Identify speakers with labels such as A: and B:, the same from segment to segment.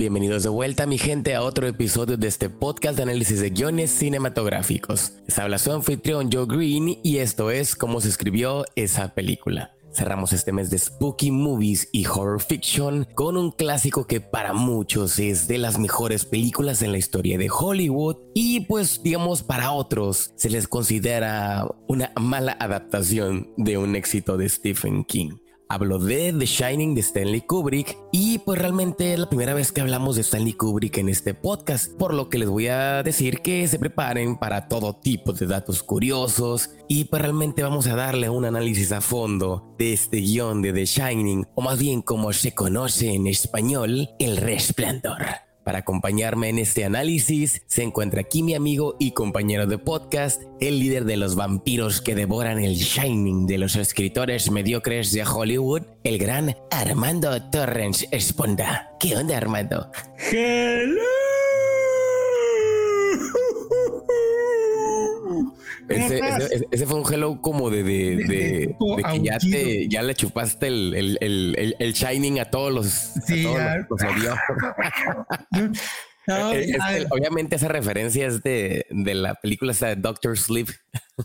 A: Bienvenidos de vuelta, mi gente, a otro episodio de este podcast de análisis de guiones cinematográficos. Les habla su anfitrión Joe Green y esto es cómo se escribió esa película. Cerramos este mes de Spooky Movies y Horror Fiction con un clásico que para muchos es de las mejores películas en la historia de Hollywood y pues digamos para otros se les considera una mala adaptación de un éxito de Stephen King. Hablo de The Shining de Stanley Kubrick y pues realmente es la primera vez que hablamos de Stanley Kubrick en este podcast, por lo que les voy a decir que se preparen para todo tipo de datos curiosos y pues realmente vamos a darle un análisis a fondo de este guion de The Shining, o más bien como se conoce en español, El Resplandor. Para acompañarme en este análisis se encuentra aquí mi amigo y compañero de podcast, el líder de los vampiros que devoran el Shining de los escritores mediocres de Hollywood, el gran Armando Torrens Esponda. ¿Qué onda, Armando?
B: Hello.
A: Ese, fue un hello como de, de, que ya, te, ya le chupaste el, el, el, shining a todos los. Sí, obviamente esa referencia es de, de la película de Doctor Sleep.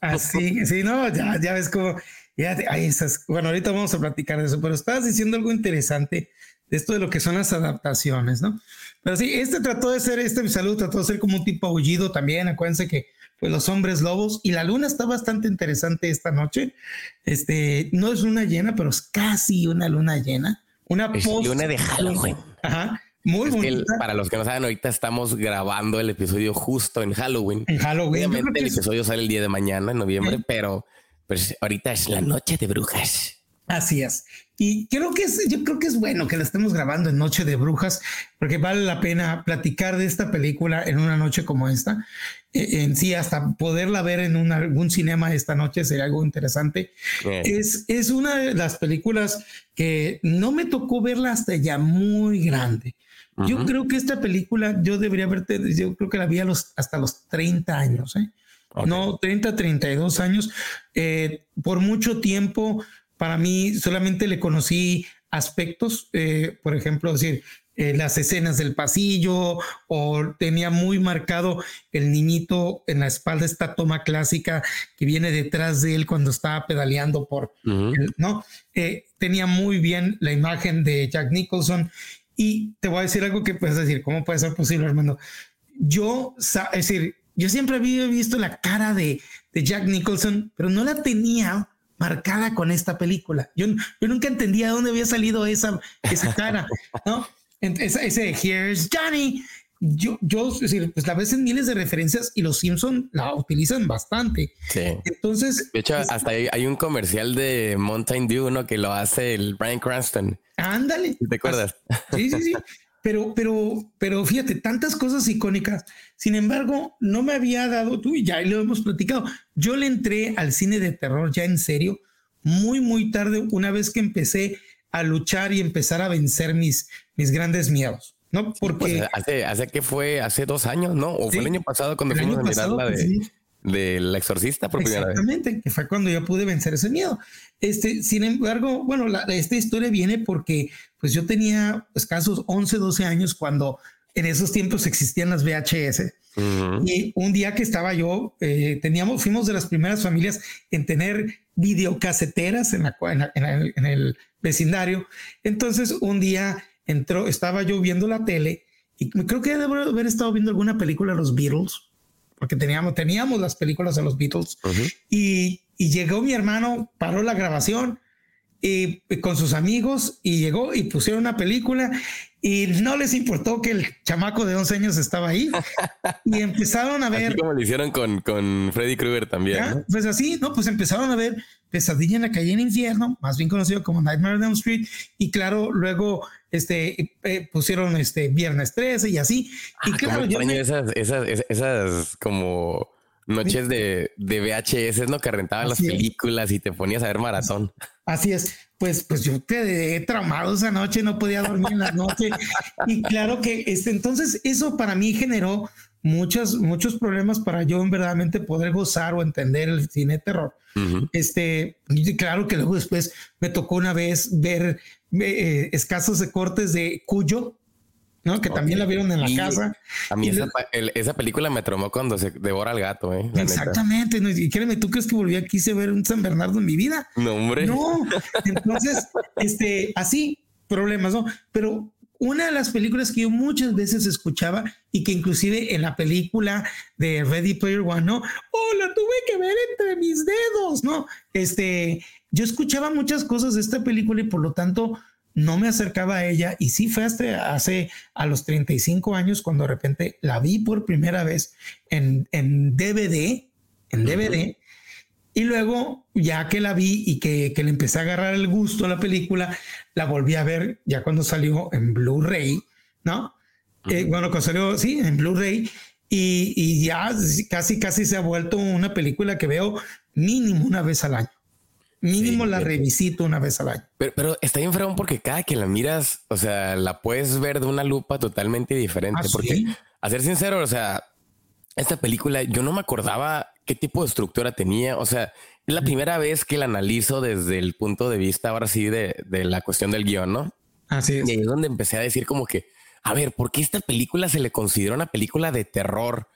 B: Así, ah, sí, no, ya, ya ves como, ya hay esas, bueno, ahorita vamos a platicar de eso, pero estabas diciendo algo interesante de esto de lo que son las adaptaciones, ¿no? Pero sí, este trató de ser, este salud trató de ser como un tipo aullido también, acuérdense que pues los hombres lobos y la luna está bastante interesante esta noche. Este no es luna llena, pero es casi una luna llena. Una
A: luna de Halloween.
B: Ajá. Muy bonita.
A: para los que no saben, ahorita estamos grabando el episodio justo en Halloween.
B: En Halloween.
A: Obviamente el episodio sale el día de mañana, en noviembre, pero pues ahorita es la noche de brujas.
B: Así es. Y creo que es, yo creo que es bueno que la estemos grabando en Noche de Brujas, porque vale la pena platicar de esta película en una noche como esta. E, en sí, hasta poderla ver en un, algún cinema esta noche sería algo interesante. Es, es una de las películas que no me tocó verla hasta ya muy grande. Yo creo que esta película yo debería verte, yo creo que la vi los, hasta los 30 años, ¿eh? No, 30, 32 años. Eh, por mucho tiempo para mí solamente le conocí aspectos, eh, por ejemplo, decir, eh, las escenas del pasillo o tenía muy marcado el niñito en la espalda, esta toma clásica que viene detrás de él cuando estaba pedaleando por, ¿no? Eh, tenía muy bien la imagen de Jack Nicholson y te voy a decir algo que puedes decir, ¿cómo puede ser posible, hermano? Yo, es decir, yo siempre había visto la cara de, de Jack Nicholson, pero no la tenía marcada con esta película. Yo, yo nunca entendía de dónde había salido esa, esa cara, ¿no? Ese, ese Here's Johnny. Yo, yo, es decir, pues la ves en miles de referencias y los Simpson la utilizan bastante.
A: Sí.
B: Entonces,
A: de hecho, hasta hay, un comercial de Mountain Dew, ¿no? Que lo hace el Brian Cranston.
B: Ándale.
A: ¿Te acuerdas?
B: Sí, sí, sí. Pero, pero, pero fíjate, tantas cosas icónicas. Sin embargo, no me había dado, tú y ya lo hemos platicado. Yo le entré al cine de terror ya en serio, muy, muy tarde, una vez que empecé a luchar y empezar a vencer mis, mis grandes miedos. No,
A: pues, porque hace, hace que fue hace dos años, ¿no? O fue el año pasado cuando fuimos a mirar la de, del exorcista por primera
B: vez. Exactamente, que fue cuando yo pude vencer ese miedo. Este, sin embargo, bueno, esta historia viene porque pues yo tenía escasos 11, 12 años cuando en esos tiempos existían las VHS. Y un día que estaba yo, eh, teníamos, fuimos de las primeras familias en tener videocaseteras en, la, en, el, vecindario. Entonces, un día entró, estaba yo viendo la tele y creo que debo haber estado viendo alguna película de los Beatles, porque teníamos, teníamos las películas de los Beatles. y, y llegó mi hermano, paró la grabación y, con sus amigos y llegó y pusieron una película y no les importó que el chamaco de 11 años estaba ahí y empezaron a ver.
A: Así como lo hicieron con, con Freddy Krueger también.
B: Pues así, no, pues empezaron a ver Pesadilla en la calle en infierno, más bien conocido como Nightmare on Elm Street. Y claro, luego este, eh, pusieron este Viernes 13 y así. y
A: ah,
B: claro,
A: yo esas, esas, esas como noches de, de VHS, ¿no? Que rentaban las películas y te ponías a ver maratón.
B: Así es. Pues, pues yo quedé traumado esa noche, no podía dormir en la noche. y claro que este, entonces eso para mí generó muchos, muchos problemas para yo en verdaderamente poder gozar o entender el cine terror. Este, claro que luego después me tocó una vez ver eh, escasos de cortes de Cuyo, ¿no? Que también la vieron en la casa.
A: A mí esa, película me tromó cuando se devora al gato, ¿eh?
B: Exactamente. y créeme, ¿tú crees que volví aquí a ver un San Bernardo en mi vida?
A: No, hombre.
B: No. Entonces, este, así, problemas, ¿no? Pero una de las películas que yo muchas veces escuchaba y que inclusive en la película de Ready Player One, ¿no? Oh, la tuve que ver entre mis dedos, ¿no? Este, yo escuchaba muchas cosas de esta película y por lo tanto no me acercaba a ella y sí fue hasta hace a los 35 años cuando de repente la vi por primera vez en, en DVD, en DVD, y luego ya que la vi y que, que, le empecé a agarrar el gusto a la película, la volví a ver ya cuando salió en Blu-ray, ¿no? Eh, bueno, cuando salió, sí, en Blu-ray. Y, y ya casi, casi se ha vuelto una película que veo mínimo una vez al año. Mínimo la revisito una vez al año.
A: Pero, pero está bien fregón porque cada que la miras, o sea, la puedes ver de una lupa totalmente diferente. ¿Ah, porque, a ser sincero, o sea, esta película yo no me acordaba qué tipo de estructura tenía. O sea, es la primera vez que la analizo desde el punto de vista ahora sí de, de la cuestión del guion, ¿no?
B: Así es.
A: Y ahí es donde empecé a decir como que, a ver, ¿por qué esta película se le considera una película de terror?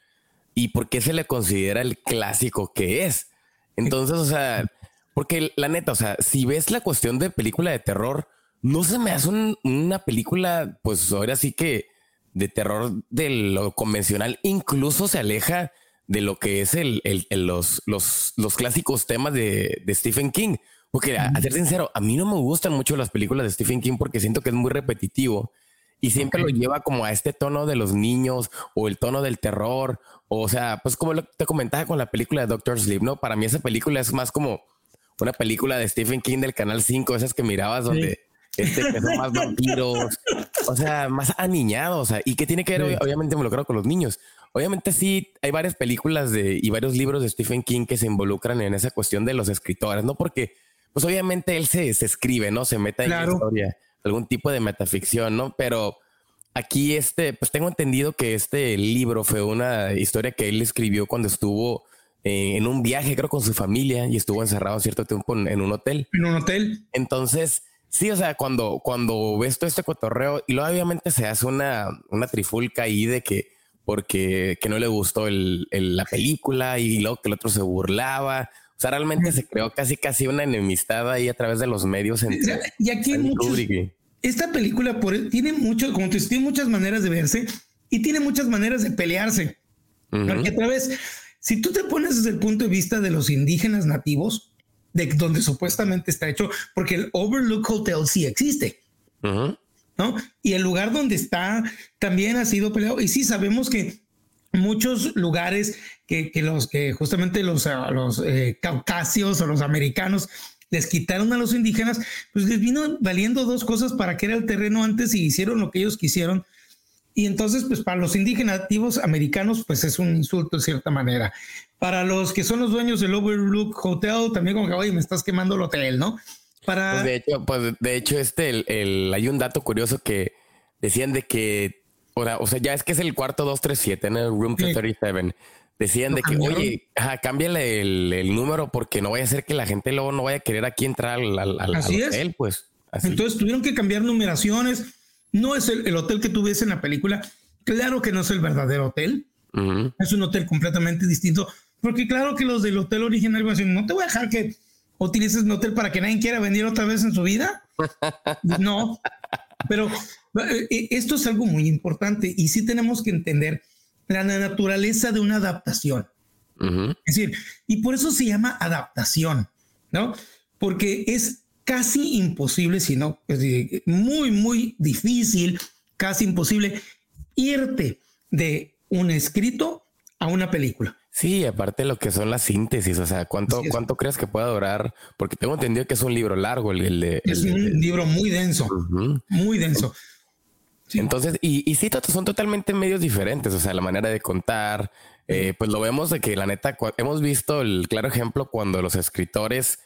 A: ¿Y por qué se le considera el clásico que es? Entonces, o sea, porque la neta, o sea, si ves la cuestión de película de terror, no se me hace una película, pues ahora sí que de terror de lo convencional, incluso se aleja de lo que es el, los, los, los, clásicos temas de, Stephen King. Porque a, ser sincero, a mí no me gustan mucho las películas de Stephen King porque siento que es muy repetitivo y siempre lo lleva como a este tono de los niños o el tono del terror. O sea, pues como te comentaba con la película de Doctor Sleep, ¿no? Para mí esa película es más como una película de Stephen King del Canal 5, esas que mirabas donde este, son más vampiros, o sea, más aniñados, o sea, y que tiene que ver, obviamente, involucrado con los niños. Obviamente sí, hay varias películas de, y varios libros de Stephen King que se involucran en esa cuestión de los escritores, ¿no? Porque, pues obviamente él se, se escribe, ¿no? Se mete en la historia, algún tipo de metaficción, ¿no? Pero aquí, este, pues tengo entendido que este libro fue una historia que él escribió cuando estuvo eh, en un viaje, creo, con su familia y estuvo encerrado cierto tiempo en, un hotel.
B: En un hotel.
A: Entonces, sí, o sea, cuando, cuando ves todo este cotorreo y luego obviamente se hace una, una trifulca ahí de que porque que no le gustó el, la película y luego que el otro se burlaba. O sea, realmente se creó casi casi una enemistad ahí a través de los medios.
B: Entre y aquí hay esta película por, tiene mucho, como te tiene muchas maneras de verse y tiene muchas maneras de pelearse. Porque a través si tú te pones desde el punto de vista de los indígenas nativos, de donde supuestamente está hecho, porque el Overlook Hotel sí existe, ¿no? Y el lugar donde está también ha sido peleado. Y sí sabemos que muchos lugares que, los que justamente los, los eh, caucasios o los americanos les quitaron a los indígenas, pues les vino valiendo dos cosas para que era el terreno antes y hicieron lo que ellos quisieron y entonces, pues para los indígenas nativos americanos, pues es un insulto de cierta manera. Para los que son los dueños del Overlook Hotel, también como que, oye, me estás quemando el hotel, ¿no? Para...
A: Pues de hecho, pues de hecho este, el, hay un dato curioso que decían de que, o sea, ya es que es el cuarto 237 en el Room 237. Decían de que, oye, cámbiale el, número porque no vaya a ser que la gente luego no vaya a querer aquí entrar al, al, hotel, pues.
B: Entonces tuvieron que cambiar numeraciones no es el, hotel que tú ves en la película. Claro que no es el verdadero hotel. Es un hotel completamente distinto. Porque claro que los del hotel original van a decir, no te voy a dejar que utilices mi hotel para que nadie quiera venir otra vez en su vida. no. Pero eh, eh, esto es algo muy importante y sí tenemos que entender la naturaleza de una adaptación. Es decir, y por eso se llama adaptación, ¿no? Porque es casi imposible, sino muy, muy difícil, casi imposible, irte de un escrito a una película.
A: Sí, aparte lo que son las síntesis, o sea, ¿cuánto, cuánto crees que pueda durar? Porque tengo entendido que es un libro largo. El, de,
B: es un libro muy denso, muy denso.
A: Entonces, y, y sí, son totalmente medios diferentes, o sea, la manera de contar, eh, pues lo vemos de que la neta, hemos visto el claro ejemplo cuando los escritores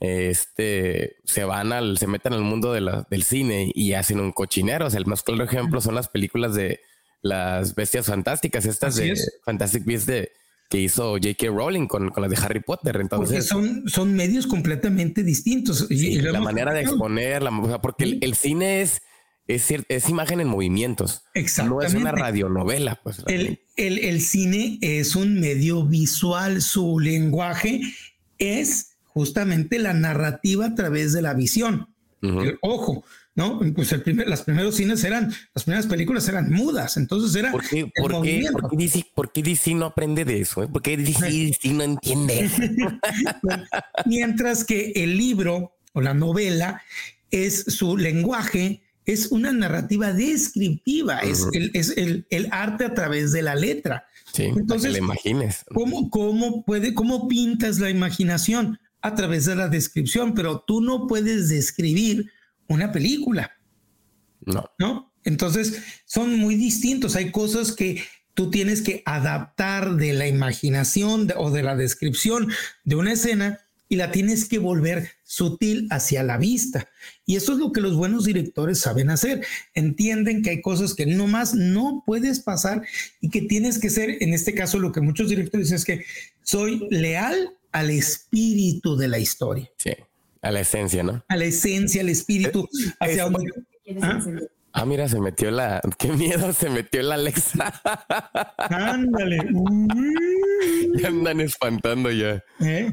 A: este, se van al, se meten al mundo de la, del cine y hacen un cochinero. O sea, el más claro ejemplo son las películas de las bestias fantásticas, estas de Fantastic Beasts de, que hizo J.K. Rowling con, con las de Harry Potter. Entonces,
B: porque son, son medios completamente distintos.
A: y, la manera de exponer, la, porque el, cine es, es, es imagen en movimientos. No es una radionovela, pues.
B: El, el, cine es un medio visual, su lenguaje es justamente la narrativa a través de la visión. ojo, ¿no? Pues el primer, las primeros cines eran, las primeras películas eran mudas, entonces era.
A: ¿Por qué, por qué, por qué, DC, no aprende de eso? Eh? ¿Por qué DC, no entiende?
B: Mientras que el libro o la novela es su lenguaje, es una narrativa descriptiva, es, el, es el, el, arte a través de la letra.
A: Sí, Entonces, que imagines.
B: ¿cómo, ¿Cómo puede, cómo pintas la imaginación? A través de la descripción, pero tú no puedes describir una película.
A: No.
B: ¿No? Entonces son muy distintos. Hay cosas que tú tienes que adaptar de la imaginación o de la descripción de una escena y la tienes que volver sutil hacia la vista. Y eso es lo que los buenos directores saben hacer. Entienden que hay cosas que nomás no puedes pasar y que tienes que ser, en este caso lo que muchos directores dicen es que soy leal al espíritu de la historia.
A: Sí. A la esencia, ¿no?
B: A la esencia, al espíritu. Hacia
A: ¿Ah? ¿Ah? mira, se metió la. Qué miedo, se metió la Alexa.
B: Ándale.
A: ya andan espantando ya. ¿Eh?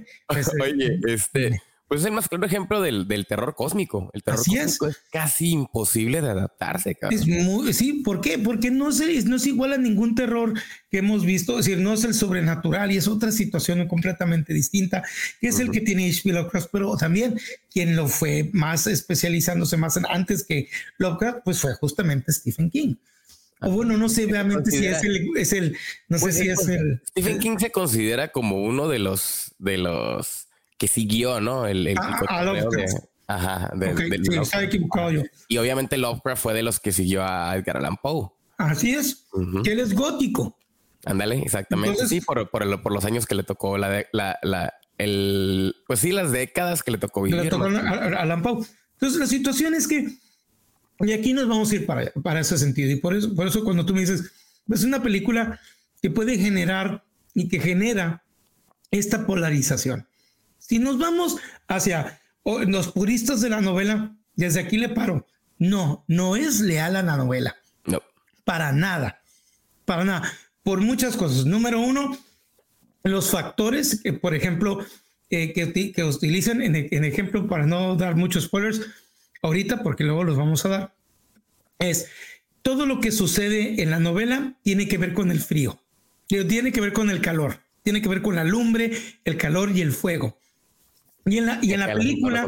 A: Oye, este. Pues es el más claro ejemplo del, terror cósmico. El terror cósmico es. casi imposible de adaptarse, cabrón.
B: Es muy, sí, ¿por qué? Porque no, es, no es igual a ningún terror que hemos visto. Es decir, no es el sobrenatural y es otra situación completamente distinta, que es el que tiene H.P. Lovecraft, pero también quien lo fue más especializándose más antes que Lovecraft, pues fue justamente Stephen King. O bueno, no sé realmente si es el, es el no sé pues si es el.
A: Stephen King se considera como uno de los de los que siguió, ¿no? El, el
B: ah, a Lovecraft.
A: ajá, Y obviamente Lovecraft fue de los que siguió a Edgar Allan Poe.
B: Así es, que él es gótico.
A: Ándale, exactamente. sí, por, por, por, los años que le tocó la, la, la, el, pues sí, las décadas que le tocó vivir. Le tocó
B: a, Allan Poe. Entonces, la situación es que, y aquí nos vamos a ir para, para ese sentido. Y por eso, por eso cuando tú me dices, es una película que puede generar y que genera esta polarización. Si nos vamos hacia los puristas de la novela, desde aquí le paro. No, no es leal a la novela.
A: No.
B: Para nada. Para nada. Por muchas cosas. Número uno, los factores que, por ejemplo, eh, que, que, utilizan en, en, ejemplo, para no dar muchos spoilers ahorita, porque luego los vamos a dar, es todo lo que sucede en la novela tiene que ver con el frío, tiene que ver con el calor, tiene que ver con la lumbre, el calor y el fuego. Y en la, y en la película,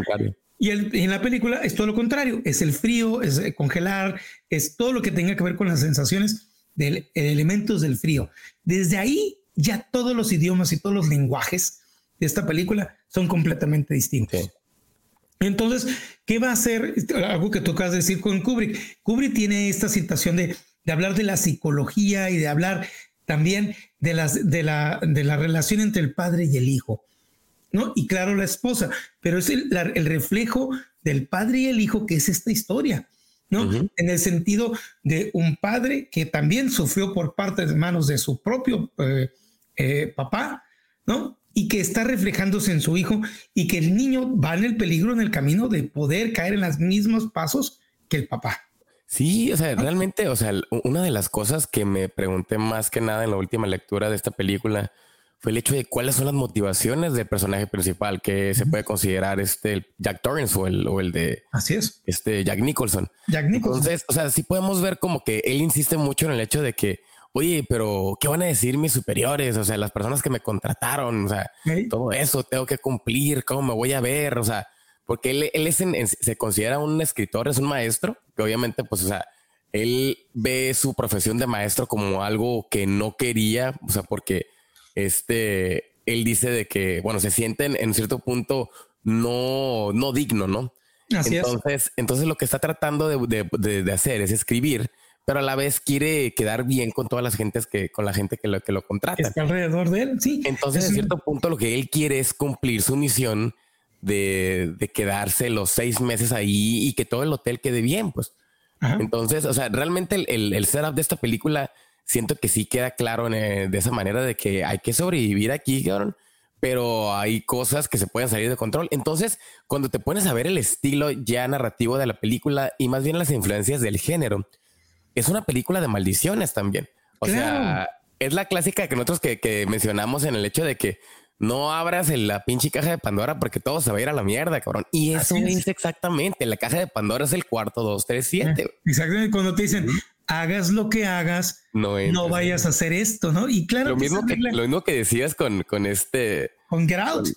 B: y, en la película es todo lo contrario, es el frío, es eh, congelar, es todo lo que tenga que ver con las sensaciones de elementos del frío. Desde ahí ya todos los idiomas y todos los lenguajes de esta película son completamente distintos. Entonces, ¿qué va a hacer? Algo que tocas decir con Kubrick. Kubrick tiene esta situación de, de hablar de la psicología y de hablar también de, las, de, la, de la relación entre el padre y el hijo. ¿No? Y claro, la esposa, pero es el, reflejo del padre y el hijo que es esta historia, ¿no? En el sentido de un padre que también sufrió por parte de manos de su propio eh, eh, papá, ¿no? Y que está reflejándose en su hijo y que el niño va en el peligro en el camino de poder caer en los mismos pasos que el papá.
A: Sí, o sea, realmente, o sea, una de las cosas que me pregunté más que nada en la última lectura de esta película fue el hecho de cuáles son las motivaciones del personaje principal que se puede considerar este Jack Torrance o el, o el de
B: así es
A: este Jack Nicholson.
B: Jack Nicholson.
A: Entonces, o sea, sí podemos ver como que él insiste mucho en el hecho de que, oye, pero ¿qué van a decir mis superiores? O sea, las personas que me contrataron, o sea, todo eso tengo que cumplir, cómo me voy a ver, o sea, porque él, él es se considera un escritor, es un maestro, que obviamente, pues, o sea, él ve su profesión de maestro como algo que no quería, o sea, porque este, él dice de que, bueno, se sienten en cierto punto no, no digno, ¿no?
B: Así
A: entonces, entonces lo que está tratando de, hacer es escribir, pero a la vez quiere quedar bien con todas las gentes que, con la gente que lo, que lo contrata.
B: Está alrededor de él, sí.
A: Entonces, en cierto punto, lo que él quiere es cumplir su misión de, quedarse los seis meses ahí y que todo el hotel quede bien, pues. Entonces, o sea, realmente el, el, el setup de esta película siento que sí queda claro eh, de esa manera de que hay que sobrevivir aquí, cabrón. pero hay cosas que se pueden salir de control. Entonces, cuando te pones a ver el estilo ya narrativo de la película y más bien las influencias del género, es una película de maldiciones también. O sea, es la clásica que nosotros que, mencionamos en el hecho de que no abras la pinche caja de Pandora porque todo se va a ir a la mierda, cabrón. Y eso es. exactamente. La caja de Pandora es el cuarto, dos, tres, siete.
B: Exactamente. Cuando te dicen, hagas lo que hagas, no, no vayas a hacer esto, ¿no? Y claro,
A: lo mismo que, lo mismo que decías con, con este
B: con Get Out.
A: Con,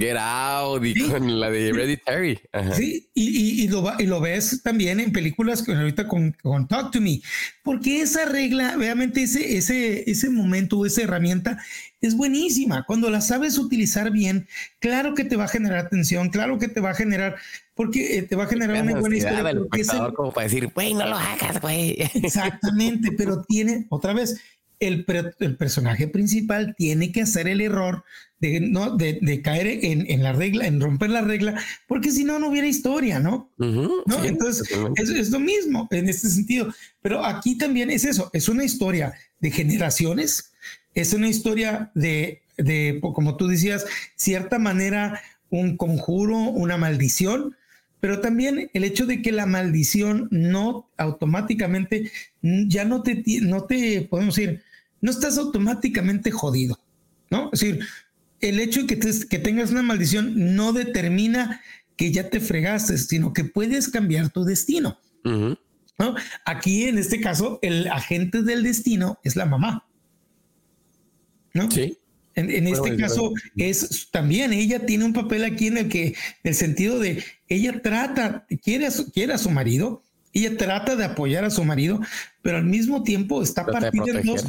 A: Get Out y con la de Hereditary.
B: Sí, y, y, lo, y lo ves también en películas que ahorita con, con Talk to Me, porque esa regla, realmente ese, ese, ese momento, esa herramienta es buenísima. Cuando la sabes utilizar bien, claro que te va a generar atención, claro que te va a generar, porque eh, te va a generar una buena historia.
A: como para decir, güey, no lo hagas, güey.
B: Exactamente, pero tiene, otra vez, el, el, personaje principal tiene que hacer el error de, ¿no? de, caer en, en, la regla, en romper la regla, porque si no, no hubiera historia, ¿no? ¿No? Entonces, es, es, lo mismo en este sentido. Pero aquí también es eso, es una historia de generaciones, es una historia de, de como tú decías, cierta manera, un conjuro, una maldición, pero también el hecho de que la maldición no automáticamente ya no te, no te podemos decir, no estás automáticamente jodido, ¿no? Es decir, el hecho de que, que tengas una maldición no determina que ya te fregaste, sino que puedes cambiar tu destino. ¿no? Aquí, en este caso, el agente del destino es la mamá. ¿no?
A: Sí.
B: En, este caso es también ella tiene un papel aquí en el que, en el sentido de ella trata, quiere quiere a su marido, ella trata de apoyar a su marido, pero al mismo tiempo está partida en dos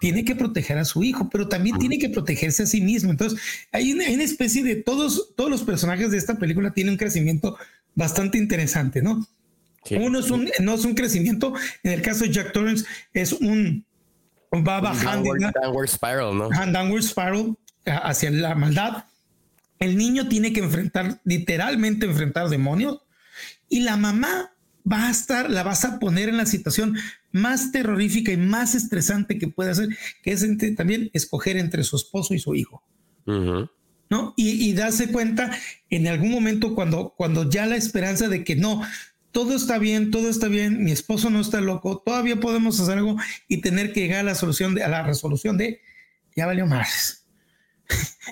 B: tiene que proteger a su hijo, pero también tiene que protegerse a sí mismo. Entonces, hay una, especie de todos, todos los personajes de esta película tienen un crecimiento bastante interesante, ¿no? Uno es un, no es un crecimiento, en el caso de Jack Torrance es un, va bajando.
A: Downward, spiral, ¿no?
B: Downward spiral hacia la maldad. El niño tiene que enfrentar, literalmente enfrentar demonios. Y la mamá va a estar, la vas a poner en la situación más terrorífica y más estresante que puede hacer, que es también escoger entre su esposo y su hijo. ¿No? Y, darse cuenta en algún momento cuando, cuando ya la esperanza de que no, todo está bien, todo está bien, mi esposo no está loco, todavía podemos hacer algo y tener que llegar a la solución de, a la resolución de ya valió más.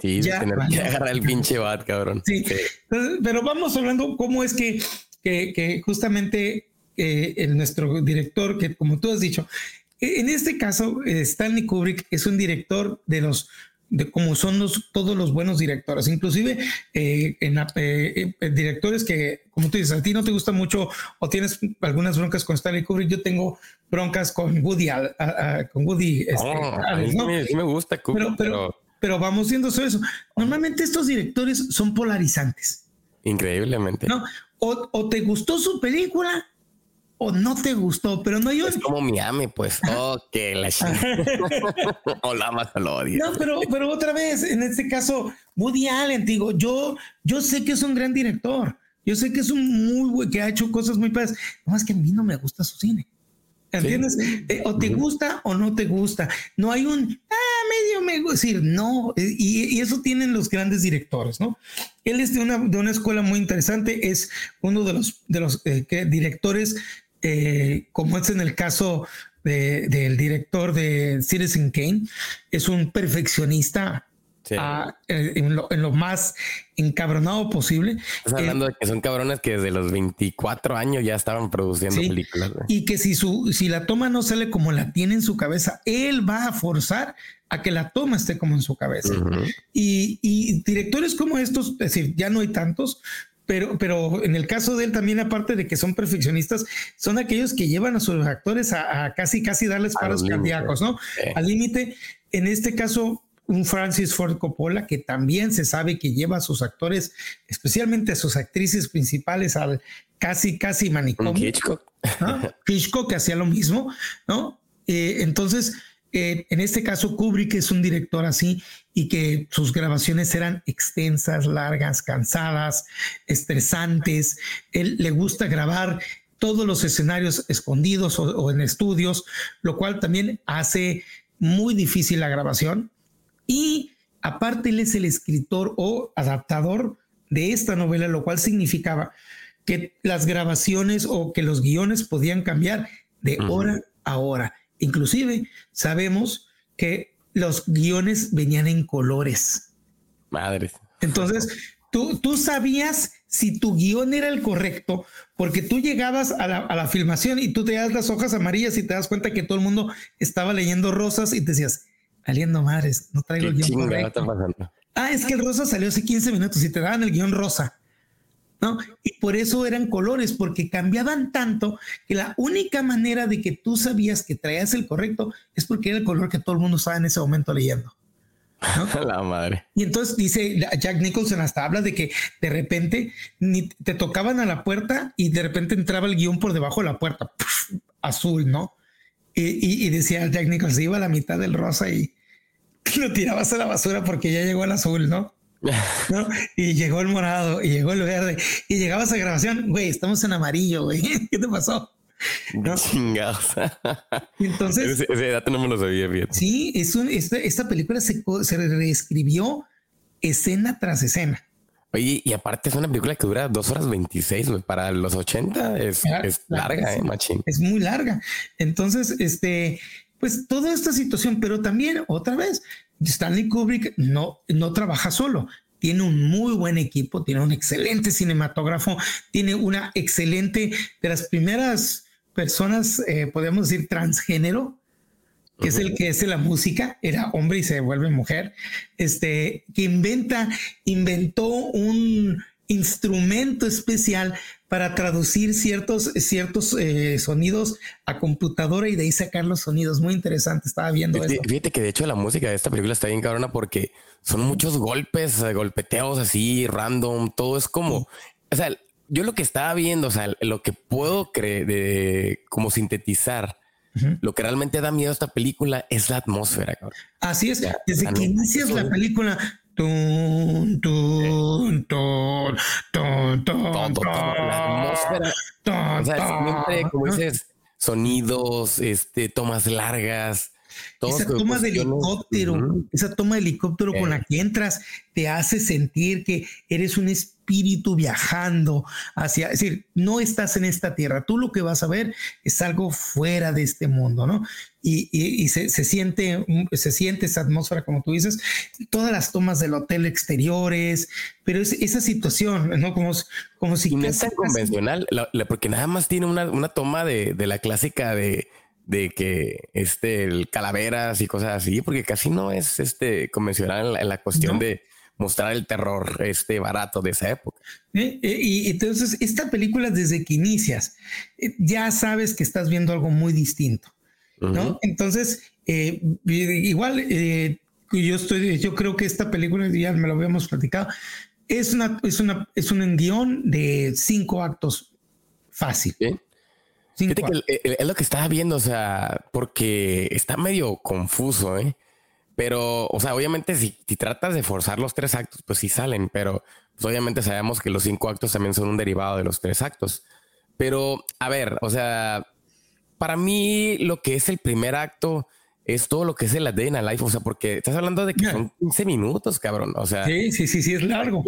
A: Sí, ya tener que agarrar el pinche bat, cabrón.
B: Sí. pero vamos hablando cómo es que, que, que justamente el, nuestro director, que como tú has dicho, e, en este caso, eh, Stanley Kubrick es un director de los de como son los, todos los buenos directores, inclusive eh, en, eh, directores que, como tú dices, a ti no te gusta mucho o tienes algunas broncas con Stanley Kubrick, yo tengo broncas con Woody, con Woody. Este,
A: oh, sí me gusta
B: Kubrick, pero, pero, vamos viendo eso. Normalmente estos directores son polarizantes.
A: Increíblemente.
B: ¿no? O, o te gustó su película o no te gustó, pero no hay
A: Es como Miami, pues. Que la o la más lo
B: No, pero, pero otra vez, en este caso, Woody Allen, digo, yo, yo sé que es un gran director. Yo sé que es un muy güey que ha hecho cosas muy padres. No es que a mí no me gusta su cine. ¿Entiendes? Eh, o te gusta o no te gusta. No hay un, ah, medio me gusta. decir, no. Eh, y, y, eso tienen los grandes directores, ¿no? Él es de una, de una escuela muy interesante. Es uno de los, de los eh, directores eh, como es en el caso del director de Citizen Kane, es un perfeccionista ah, eh, en, lo, más encabronado posible.
A: Estás hablando de que son cabrones que desde los 24 años ya estaban produciendo películas.
B: Y que si, su, si la toma no sale como la tiene en su cabeza, él va a forzar a que la toma esté como en su cabeza. y, y, directores como estos, es decir, ya no hay tantos, pero, pero en el caso de él también, aparte de que son perfeccionistas, son aquellos que llevan a sus actores a, casi, casi darles paros cardíacos, ¿no? Al límite. En este caso, un Francis Ford Coppola que también se sabe que lleva a sus actores, especialmente a sus actrices principales, al casi, casi manicomio.
A: Hitchcock.
B: Hitchcock que hacía lo mismo, ¿no? Eh, entonces, eh, en este caso, Kubrick es un director así y que sus grabaciones eran extensas, largas, cansadas, estresantes. Él le gusta grabar todos los escenarios escondidos o, en estudios, lo cual también hace muy difícil la grabación. Y aparte él es el escritor o adaptador de esta novela, lo cual significaba que las grabaciones o que los guiones podían cambiar de hora a hora. Inclusive sabemos que los guiones venían en colores.
A: Madres.
B: Entonces, tú, tú sabías si tu guion era el correcto, porque tú llegabas a la, filmación y tú te das las hojas amarillas y te das cuenta que todo el mundo estaba leyendo rosas y te decías, aliendo madres, no traigo el guion correcto. Ah, es que el rosa salió hace 15 minutos y te daban el guion rosa. ¿No? Y por eso eran colores, porque cambiaban tanto que la única manera de que tú sabías que traías el correcto es porque era el color que todo el mundo estaba en ese momento leyendo.
A: La madre.
B: Y entonces dice Jack Nicholson hasta habla de que de repente ni te tocaban a la puerta y de repente entraba el guion por debajo de la puerta, azul, ¿no? Y, decía Jack Nicholson, iba a la mitad del rosa y lo tirabas a la basura porque ya llegó el azul, ¿no? ¿No? Y llegó el morado y llegó el verde y llegabas a grabación, güey, estamos en amarillo, güey. ¿Qué te pasó?
A: ¿No?
B: Entonces,
A: ese, dato no me lo sabía bien.
B: Sí, es un, esta, película se, se reescribió escena tras escena.
A: Oye, y aparte es una película que dura dos horas 26, güey. Para los 80 es, es larga, eh, machín.
B: Es muy larga. Entonces, este, pues toda esta situación, pero también otra vez, Stanley Kubrick no, no trabaja solo. Tiene un muy buen equipo, tiene un excelente cinematógrafo, tiene una excelente de las primeras personas, eh, podemos decir, transgénero, que es el que hace la música, era hombre y se vuelve mujer, este, que inventa, inventó un instrumento especial para traducir ciertos, ciertos eh, sonidos a computadora y de ahí sacar los sonidos. Muy interesante, estaba viendo
A: fíjate,
B: eso.
A: Fíjate que de hecho la música de esta película está bien cabrona porque son muchos golpes, eh, golpeteos así, random, todo es como, o sea, yo lo que estaba viendo, o sea, lo que puedo creer de como sintetizar lo que realmente da miedo a esta película es la atmósfera.
B: Así es. Desde que inicias la película, Tun, tun, tun, tun, tun,
A: La atmósfera. o sea, siempre, como dices, sonidos, este, tomas largas.
B: Esa toma de helicóptero, esa toma de helicóptero con la que entras, te hace sentir que eres un espíritu espíritu viajando hacia, es decir, no estás en esta tierra, tú lo que vas a ver es algo fuera de este mundo, ¿no? Y, se, siente, se siente esa atmósfera, como tú dices, todas las tomas del hotel exteriores, pero es, esa situación, ¿no? Como, como si...
A: no es tan convencional, porque nada más tiene una, toma de, la clásica de de que este el calaveras y cosas así, porque casi no es este convencional en la, cuestión de mostrar el terror este barato de esa época.
B: Eh, y entonces esta película desde que inicias eh, ya sabes que estás viendo algo muy distinto, ¿no? Entonces eh, igual yo estoy, yo creo que esta película ya me lo habíamos platicado es una es una es un guion de cinco actos fácil.
A: es lo que estaba viendo, o sea, porque está medio confuso, ¿eh? Pero, o sea, obviamente si, tratas de forzar los tres actos, pues sí salen, pero pues obviamente sabemos que los cinco actos también son un derivado de los tres actos. Pero, a ver, o sea, para mí lo que es el primer acto es todo lo que es el Day in Life, o sea, porque estás hablando de que son 15 minutos, cabrón, o sea.
B: Sí, sí, sí, sí, es largo.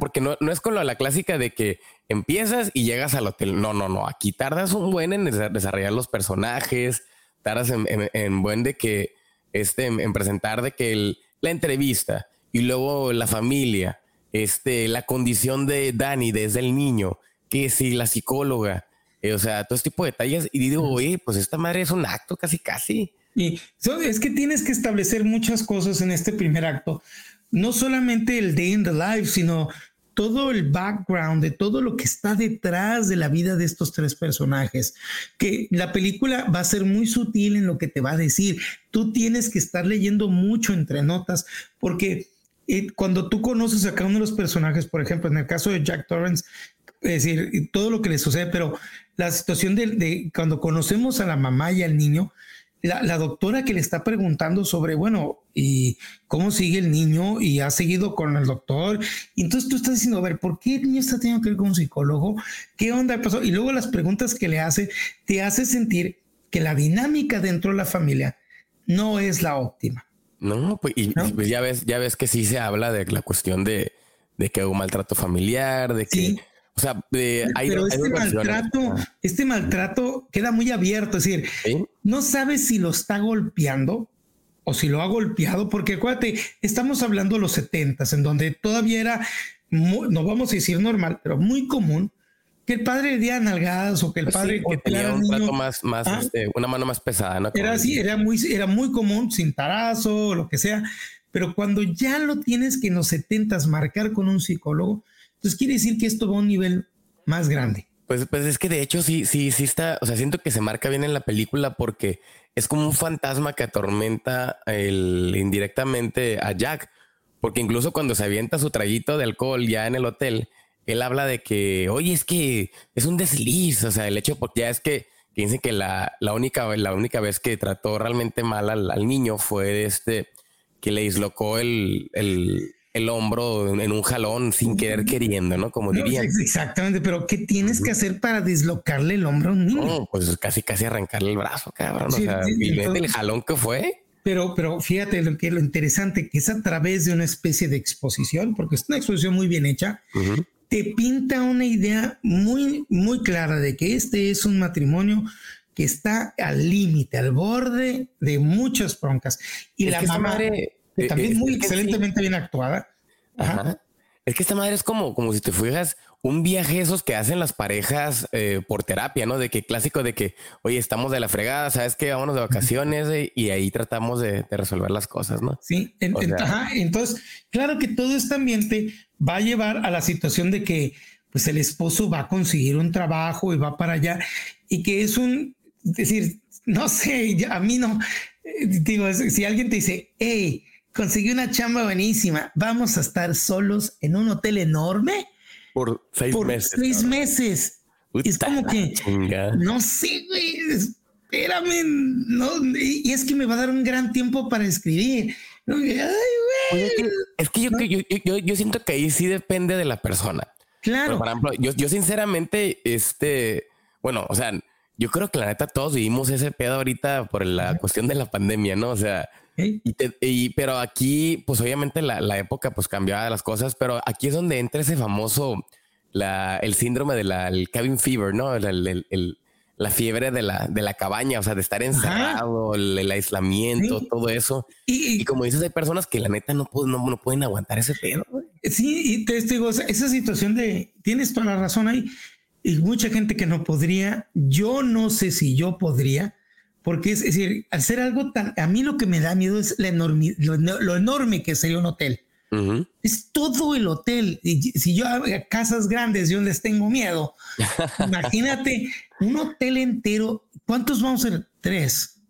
A: porque no, no es con la clásica de que empiezas y llegas al hotel, no, no, no, aquí tardas un buen en desarrollar los personajes, tardas en buen de que este, en, presentar de que la entrevista y luego la familia, este, la condición de Dani desde el niño, que si la psicóloga, eh, o sea, todo este tipo de detalles. Y digo, oye, pues esta madre es un acto casi, casi.
B: Y es que tienes que establecer muchas cosas en este primer acto. No solamente el day in the life, sino todo el background de todo lo que está detrás de la vida de estos tres personajes, que la película va a ser muy sutil en lo que te va a decir. Tú tienes que estar leyendo mucho entre notas, porque eh, cuando tú conoces a cada uno de los personajes, por ejemplo, en el caso de Jack Torrance, es decir, todo lo que le sucede, pero la situación de cuando conocemos a la mamá y al niño, la, doctora que le está preguntando sobre, bueno, ¿y cómo sigue el niño? Y ha seguido con el doctor. Y entonces tú estás diciendo, a ver, ¿por qué el niño está teniendo que ir con un psicólogo? ¿Qué onda pasó? Y luego las preguntas que le hace te hace sentir que la dinámica dentro de la familia no es la óptima.
A: No, pues, y, pues ya ves, ya ves que sí se habla de la cuestión de, de que hubo maltrato familiar, de que, o sea,
B: hay, pero este maltrato, este maltrato queda muy abierto, es decir, no sabes si lo está golpeando o si lo ha golpeado, porque acuérdate, estamos hablando de los setentas, en donde todavía era, no vamos a decir normal, pero muy común que el padre le diera nalgadas o que el pues padre que
A: tenía un trato más, más ¿Ah? este, una mano más pesada, ¿no?
B: Era así, era muy, era muy común, sin tarazo, lo que sea, pero cuando ya lo tienes que en los setentas marcar con un psicólogo, entonces quiere decir que esto va a un nivel más grande.
A: Pues, pues es que de hecho sí, sí, sí está, o sea, siento que se marca bien en la película porque es como un fantasma que atormenta el, indirectamente a Jack, porque incluso cuando se avienta su traguito de alcohol ya en el hotel, él habla de que, oye, es que es un desliz, o sea, el hecho, porque ya es que, que dicen que la, la, única, la única vez que trató realmente mal al, niño fue este, que le dislocó el, el, el, hombro en un jalón sin querer queriendo, ¿no? Como dirían.
B: exactamente, pero ¿qué tienes que hacer para dislocarle el hombro a un niño? No,
A: pues casi, casi arrancarle el brazo, cabrón. o sea, y el jalón que fue.
B: Pero, pero fíjate lo que lo interesante que es a través de una especie de exposición, porque es una exposición muy bien hecha, te pinta una idea muy, muy clara de que este es un matrimonio que está al límite, al borde de muchas broncas. Y la mamá, eh, también muy excelentemente bien actuada.
A: Es que esta madre es como, como si te fueras un viaje esos que hacen las parejas eh, por terapia, ¿no? De que clásico de que, oye, estamos de la fregada, ¿sabes qué? Vámonos de vacaciones eh, y ahí tratamos de, resolver las cosas, ¿no?
B: Sí, entonces, claro que todo este ambiente va a llevar a la situación de que pues el esposo va a conseguir un trabajo y va para allá y que es un, es decir, no sé, a mí no, eh, digo, si alguien te dice, hey, conseguí una chamba buenísima, vamos a estar solos en un hotel enorme
A: por seis por meses.
B: Seis meses. es como que, no sé, güey, espérame, no, y es que me va a dar un gran tiempo para escribir.
A: es que, yo, siento que ahí sí depende de la persona.
B: Claro.
A: por ejemplo, yo, yo sinceramente, este, bueno, o sea, yo creo que la neta todos vivimos ese pedo ahorita por la cuestión de la pandemia, ¿no? O sea, y, pero aquí, pues obviamente la, la, época pues cambiaba las cosas, pero aquí es donde entra ese famoso, la, el síndrome de la el cabin fever, ¿no? El, el, la fiebre de la, de la cabaña, o sea, de estar encerrado, el, aislamiento, todo eso. Y, como dices, hay personas que la neta no, no, no pueden aguantar ese pedo.
B: Sí, y te digo, esa situación de, tienes toda la razón ahí, y mucha gente que no podría, yo no sé si yo podría, porque es, decir, ser algo tan, a mí lo que me da miedo es la enorme, lo, enorme que sería un hotel. Es todo el hotel. Y si yo a casas grandes, yo les tengo miedo. Imagínate un hotel entero. ¿Cuántos vamos a ser? Tres.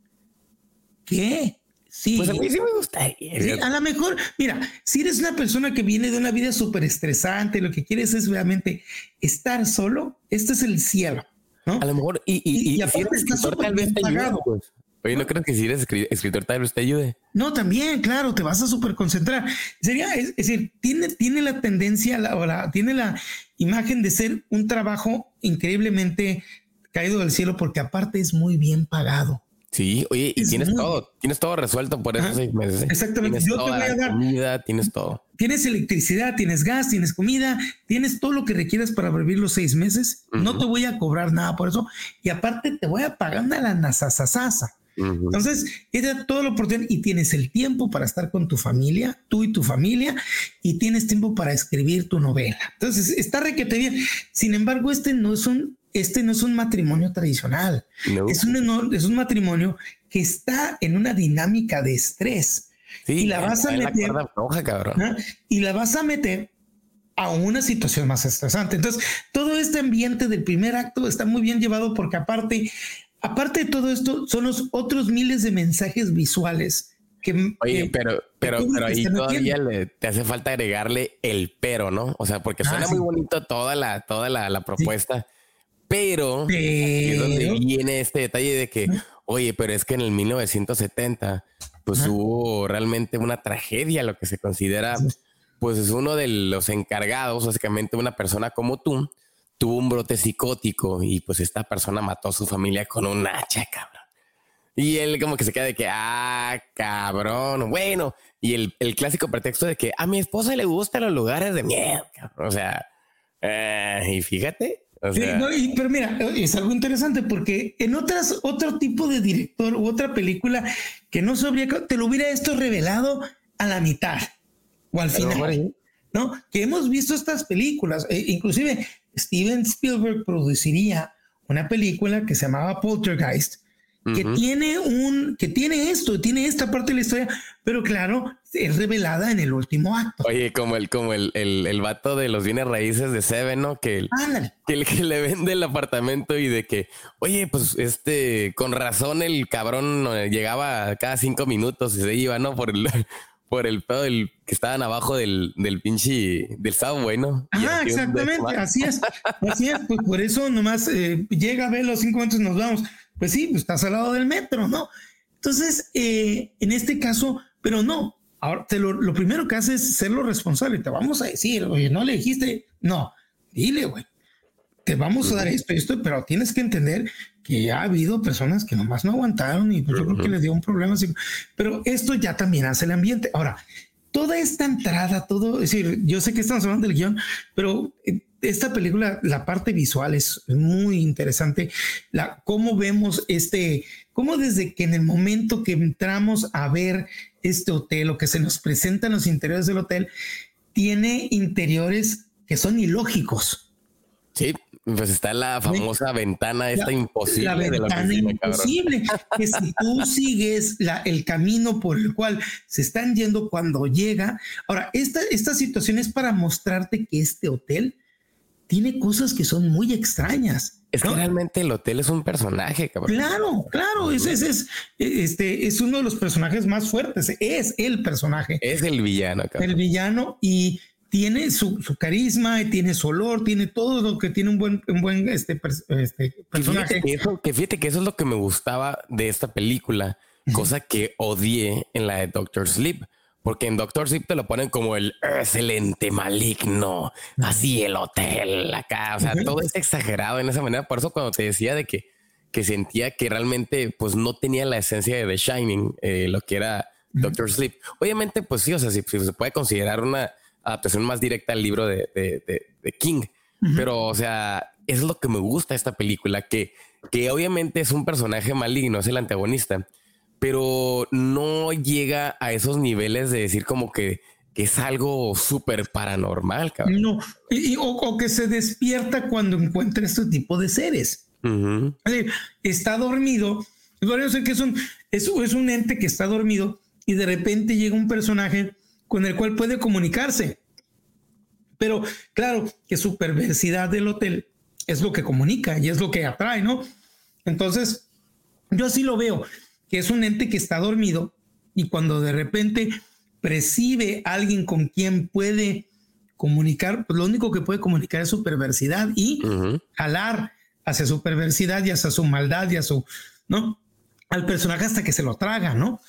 B: ¿Qué? Sí.
A: Pues a mí sí me gustaría.
B: a lo mejor, mira, si eres una persona que viene de una vida súper estresante, lo que quieres es realmente estar solo, este es el cielo.
A: A lo mejor, y, y, y, si eres escritor, tal vez te ayude. Pues. Oye, ¿no crees que si eres escritor, tal vez te ayude?
B: No, también, claro, te vas a súper concentrar. Sería, es, decir, tiene, tiene la tendencia, la, tiene la imagen de ser un trabajo increíblemente caído del cielo, porque aparte es muy bien pagado.
A: Sí, oye, y tienes todo, tienes todo resuelto por esos seis meses.
B: ¿eh? Exactamente.
A: Tienes Yo te voy a dar. Comida, tienes todo.
B: Tienes electricidad, tienes gas, tienes comida, tienes todo lo que requieras para vivir los seis meses. No te voy a cobrar nada por eso. Y aparte te voy a pagar una la nasasasasa. Entonces, tienes todo lo oportunidad y tienes el tiempo para estar con tu familia, tú y tu familia, y tienes tiempo para escribir tu novela. Entonces, está requete bien. Sin embargo, este no es un este no es un matrimonio tradicional. Es, un, es un matrimonio que está en una dinámica de estrés. y la vas a meter. y la vas a meter a una situación más estresante. Entonces, todo este ambiente del primer acto está muy bien llevado porque aparte, aparte de todo esto, son los otros miles de mensajes visuales que,
A: Oye, pero, pero, pero ahí todavía le, te hace falta agregarle el pero, ¿no? O sea, porque suena ah, muy bonito toda la, toda la, propuesta. Pero, es donde viene este detalle de que, oye, pero es que en el 1970, pues hubo realmente una tragedia, lo que se considera, pues es uno de los encargados, básicamente una persona como tú, tuvo un brote psicótico y pues esta persona mató a su familia con un hacha, cabrón. Y él como que se queda de que, ah, cabrón, bueno. Y el, el clásico pretexto de que a mi esposa le gustan los lugares de mierda. O sea, eh, y fíjate.
B: Pero mira, es algo interesante porque en otras, otro tipo de director u otra película que no se habría, te lo hubiera esto revelado a la mitad o al final. ¿no? Que hemos visto estas películas, e inclusive Steven Spielberg produciría una película que se llamaba Poltergeist, que tiene un, que tiene esto, tiene esta parte de la historia, pero claro, es revelada en el último acto.
A: Oye, como el, como el, el, el vato de los bienes raíces de Seven, ¿no? Que el, que el que le vende el apartamento y de que, oye, pues este, con razón el cabrón llegaba cada cinco minutos y se iba, ¿no? Por el, por el pedo del que estaban abajo del, del pinche del subway, ¿no?
B: Ajá, exactamente, así es, así es, pues por eso nomás eh, llega, ve los cinco minutos, nos vamos. Pues sí, pues estás al lado del metro, ¿no? Entonces, eh, en este caso, pero no, ahora te lo, lo primero que haces es serlo responsable, te vamos a decir, oye, no le dijiste, no, dile, güey, te vamos a dar esto, esto, pero tienes que entender que ha habido personas que nomás no aguantaron y pues yo creo que les dio un problema. Así, pero esto ya también hace el ambiente. Ahora, toda esta entrada, todo, es decir, yo sé que estamos hablando del guion, pero eh, esta película, la parte visual es muy interesante. La, cómo vemos este, cómo desde que en el momento que entramos a ver este hotel o que se nos presentan los interiores del hotel, tiene interiores que son ilógicos.
A: Sí, pues está la famosa ventana esta imposible.
B: La ventana imposible, que si tú sigues la, el camino por el cual se están yendo cuando llega. Ahora, esta, esta situación es para mostrarte que este hotel tiene cosas que son muy extrañas.
A: Es que realmente el hotel es un personaje, cabrón.
B: Claro, claro, ese es, es, este, es uno de los personajes más fuertes, es el personaje.
A: Es el villano,
B: cabrón. El villano y tiene su, carisma y tiene su olor, tiene todo lo que tiene un buen, un buen este, este personaje.
A: Que fíjate, que eso, es lo que me gustaba de esta película, cosa que odié en la de Doctor Sleep. Porque en Doctor Sleep te lo ponen como el excelente maligno, así el hotel acá, o sea, todo es exagerado en esa manera. Por eso cuando te decía de que, que sentía que realmente pues no tenía la esencia de The Shining, eh, lo que era Doctor Sleep. Obviamente, pues sí, o sea, si se puede considerar una, adaptación más directa al libro de, de, King. Pero, o sea, es lo que me gusta de esta película, que, que obviamente es un personaje maligno, es el antagonista, pero no llega a esos niveles de decir como que, que es algo súper paranormal, cabrón.
B: No, y, o, que se despierta cuando encuentra este tipo de seres. está dormido. Podría ser que es un, es, es un ente que está dormido y de repente llega un personaje con el cual puede comunicarse. Pero claro que su perversidad del hotel es lo que comunica y es lo que atrae, ¿no? Entonces, yo así lo veo, que es un ente que está dormido y cuando de repente percibe a alguien con quien puede comunicar, pues lo único que puede comunicar es su perversidad y jalar hacia su perversidad y hacia su maldad y a su, ¿no? Al personaje hasta que se lo traga, ¿no?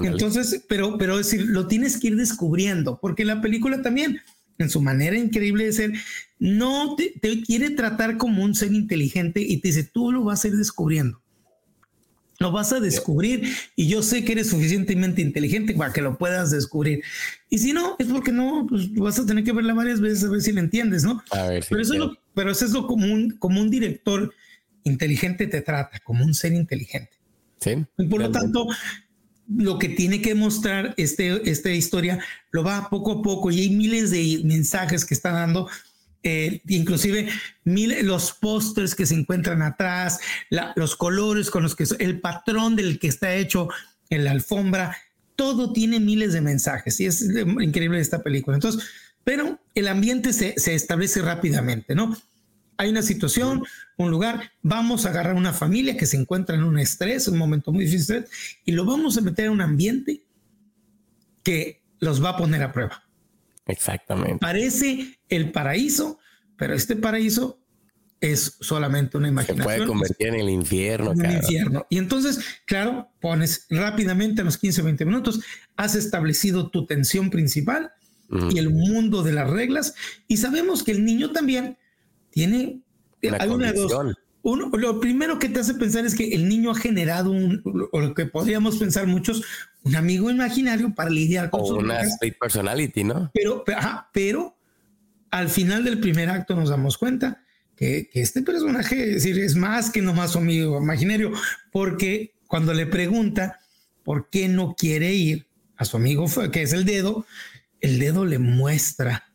B: Entonces, pero, pero decir, lo tienes que ir descubriendo, porque la película también, en su manera increíble de ser, no te, quiere tratar como un ser inteligente y te dice, tú lo vas a ir descubriendo. Lo vas a descubrir y yo sé que eres suficientemente inteligente para que lo puedas descubrir. Y si no, es porque no, pues vas a tener que verla varias veces a ver si la entiendes, ¿no? pero, eso es lo, pero eso es lo común, como un director inteligente te trata, como un ser inteligente. Sí. por lo tanto, lo que tiene que mostrar este, esta historia lo va poco a poco y hay miles de mensajes que está dando, eh, inclusive los pósters que se encuentran atrás, los colores con los que el patrón del que está hecho en la alfombra, todo tiene miles de mensajes y es increíble esta película. Entonces, pero el ambiente se, se establece rápidamente, ¿no? hay una situación, un lugar, vamos a agarrar una familia que se encuentra en un estrés, un momento muy difícil, y lo vamos a meter en un ambiente que los va a poner a prueba.
A: Exactamente.
B: Parece el paraíso, pero este paraíso es solamente una imaginación.
A: Se puede convertir en el infierno.
B: En el infierno. Y entonces, claro, pones rápidamente a los 15 20 minutos, has establecido tu tensión principal y el mundo de las reglas. Y sabemos que el niño también tiene
A: una
B: hay una dos, uno, lo primero que te hace pensar es que el niño ha generado un, o lo que podríamos pensar muchos, un amigo imaginario para lidiar con
A: su una state personality, ¿no?
B: Pero, pero al final del primer acto nos damos cuenta que, este personaje es, decir, es más que nomás su amigo imaginario, porque cuando le pregunta por qué no quiere ir a su amigo, que es el dedo, el dedo le muestra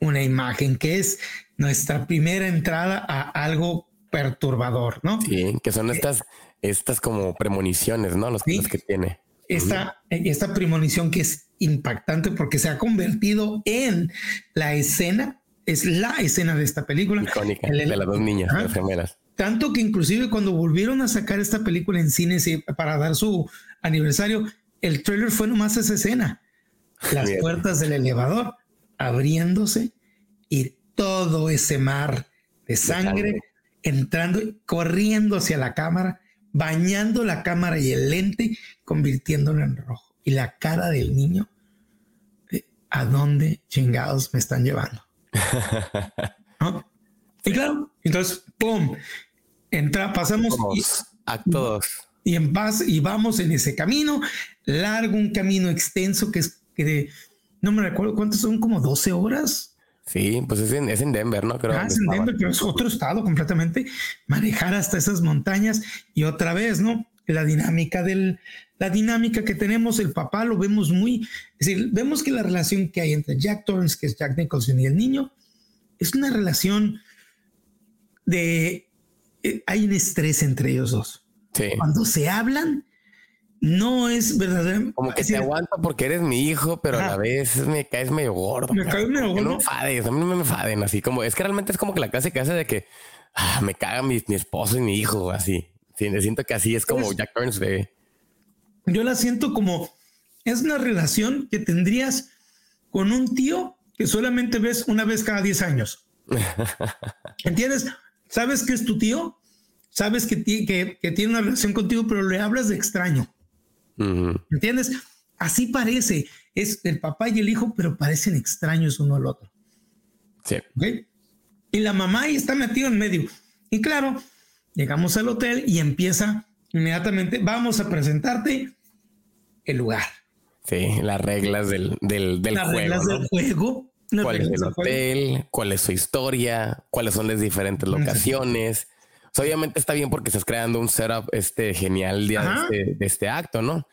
B: una imagen que es nuestra primera entrada a algo perturbador, ¿no?
A: Sí, que son estas, estas como premoniciones, ¿no? Los, que tiene.
B: Esta, esta premonición que es impactante porque se ha convertido en la escena, es la escena de esta película.
A: Icónica, de las dos niñas, las gemelas.
B: Tanto que inclusive cuando volvieron a sacar esta película en cines para dar su aniversario, el trailer fue nomás esa escena. Las puertas del elevador abriéndose y todo ese mar de sangre, entrando, corriendo hacia la cámara, bañando la cámara y el lente, convirtiéndolo en rojo. Y la cara del niño, ¿a dónde chingados me están llevando? Y claro, entonces, ¡pum! Entra, pasamos
A: actos
B: y en paz y vamos en ese camino largo, un camino extenso que es que no me recuerdo cuántos son, como 12 horas.
A: Sí, pues es en, Denver, ¿no?
B: Creo ah, es en Denver, pero es otro estado completamente. Manejar hasta esas montañas y otra vez, ¿no? La dinámica del, la dinámica que tenemos, el papá lo vemos muy, es decir, vemos que la relación que hay entre Jack Torrance, que es Jack Nicholson y el niño, es una relación de, eh, hay un estrés entre ellos dos.
A: Sí.
B: Cuando se hablan, no es verdadero.
A: Como que te aguanto porque eres mi hijo, pero a la vez me caes medio gordo.
B: Me caes medio gordo.
A: No me enfades, a mí no me enfaden así como es que realmente es como que la clase que hace de que ah, me caga mi, esposo y mi hijo, así. Sí, siento que así es como pues, Jack Burns ve.
B: Yo la siento como es una relación que tendrías con un tío que solamente ves una vez cada 10 años. ¿Entiendes? ¿Sabes que es tu tío? Sabes que, que, que tiene una relación contigo, pero le hablas de extraño. ¿Entiendes? Así parece. Es el papá y el hijo, pero parecen extraños uno al otro.
A: Sí.
B: Y la mamá ahí está metido en medio. Y claro, llegamos al hotel y empieza inmediatamente, vamos a presentarte el lugar.
A: Sí, las reglas del, del, del
B: las Reglas del juego.
A: ¿Cuál es el hotel? ¿Cuál es su historia? ¿Cuáles son las diferentes locaciones? Obviamente está bien porque estás creando un setup este, genial de este, de este, acto, ¿no?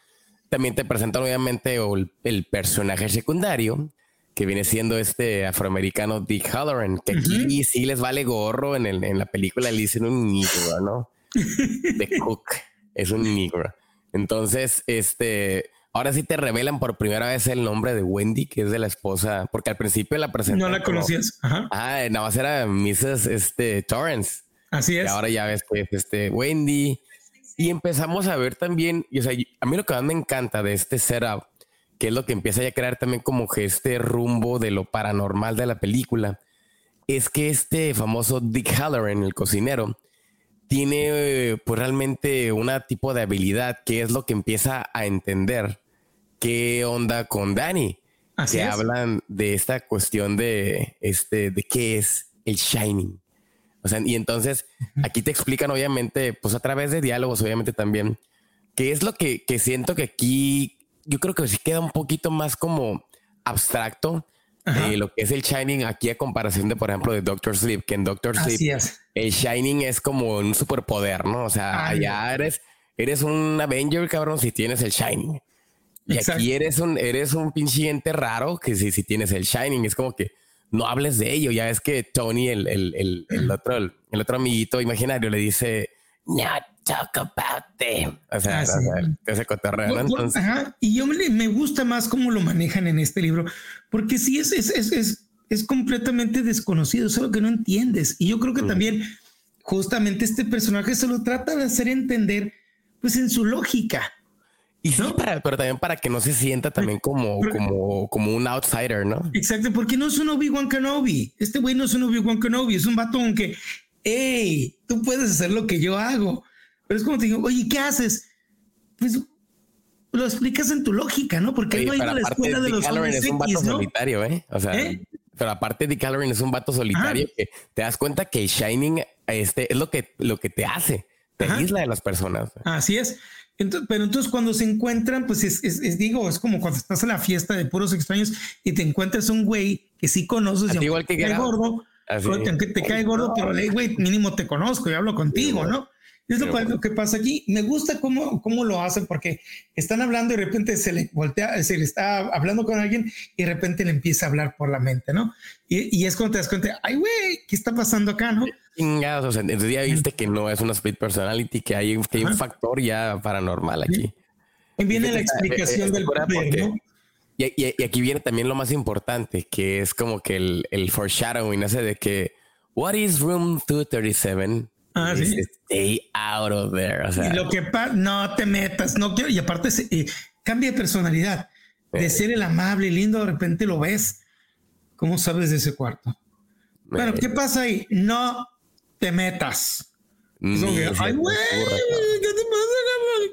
A: También te presentan obviamente el, personaje secundario, que viene siendo este afroamericano Dick Halloran, que aquí sí les vale gorro en, el, en la película, le dicen un negro, ¿no? De Cook, es un negro. Entonces, este, ahora sí te revelan por primera vez el nombre de Wendy, que es de la esposa, porque al principio la presentaron.
B: No la conocías. Ajá.
A: Ah, nada más era Mrs. Este, Torrance.
B: Así es.
A: Y ahora ya ves que es este Wendy. Y empezamos a ver también, y, o sea, a mí lo que más me encanta de este setup, que es lo que empieza ya a crear también como que este rumbo de lo paranormal de la película, es que este famoso Dick Halloran, el cocinero, tiene pues realmente una tipo de habilidad que es lo que empieza a entender qué onda con Danny.
B: Así
A: que hablan de esta cuestión de este de qué es el shining y entonces aquí te explican, obviamente, pues a través de diálogos, obviamente también, qué es lo que, siento que aquí yo creo que sí queda un poquito más como abstracto. de lo que es el Shining aquí a comparación de, por ejemplo, de Doctor Sleep, que en Doctor Sleep el Shining es como un superpoder, ¿no? O sea, allá eres, eres un Avenger, cabrón, si tienes el Shining. Y aquí eres un, eres un pinche raro que si, si tienes el Shining, es como que no hables de ello. Ya es que Tony, el, el, el, otro, el, otro amiguito imaginario, le dice, no talk about them. O sea, ah, ese cotorreo.
B: Entonces... Y yo me, me, gusta más cómo lo manejan en este libro, porque sí es, es, es, es, es completamente desconocido, es algo que no entiendes. Y yo creo que también justamente este personaje se lo trata de hacer entender, pues en su lógica.
A: Y sí, para, pero también para que no se sienta también como, como, como un outsider, ¿no?
B: Exacto, porque no es un Obi-Wan Kenobi. Este güey no es un Obi-Wan Kenobi, es un vato que, hey, tú puedes hacer lo que yo hago. Pero es como te digo, oye, ¿qué haces? Pues lo explicas en tu lógica, ¿no? Porque no hay la escuela de los
A: hombres es un vato solitario, ¿eh? O sea, ¿Eh? pero aparte de Calorin es un vato solitario que te das cuenta que Shining este es lo que, lo que te hace, te aísla de las personas.
B: Así es. Entonces, pero entonces cuando se encuentran, pues es, digo, es como cuando estás en la fiesta de puros extraños y te encuentras un güey que sí conoces, y
A: igual que
B: te cae gordo, te, te cae gordo, pero le güey, mínimo te conozco y hablo contigo, ¿no? Es lo, que pasa aquí. Me gusta cómo, cómo lo hacen porque están hablando y de repente se le voltea, se le está hablando con alguien y de repente le empieza a hablar por la mente, ¿no? Y, es cuando te das cuenta, ay, güey, ¿qué está pasando acá, no?
A: Chingados, o sea, entonces ya viste que no es una split personality, que hay, que hay un factor ya paranormal aquí.
B: Y viene la explicación del poder, ¿no?
A: Y, aquí viene también lo más importante, que es como que el, el foreshadowing, ese de que, what is room 237?
B: Ah, sí.
A: Stay out of there.
B: y lo que pasa, no te metas, no quiero. Y aparte, eh, cambia de personalidad. De ser el amable y lindo, de repente lo ves. ¿Cómo sabes de ese cuarto? Bueno, ¿qué pasa ahí? No te metas. Ay, güey, ¿qué te pasa?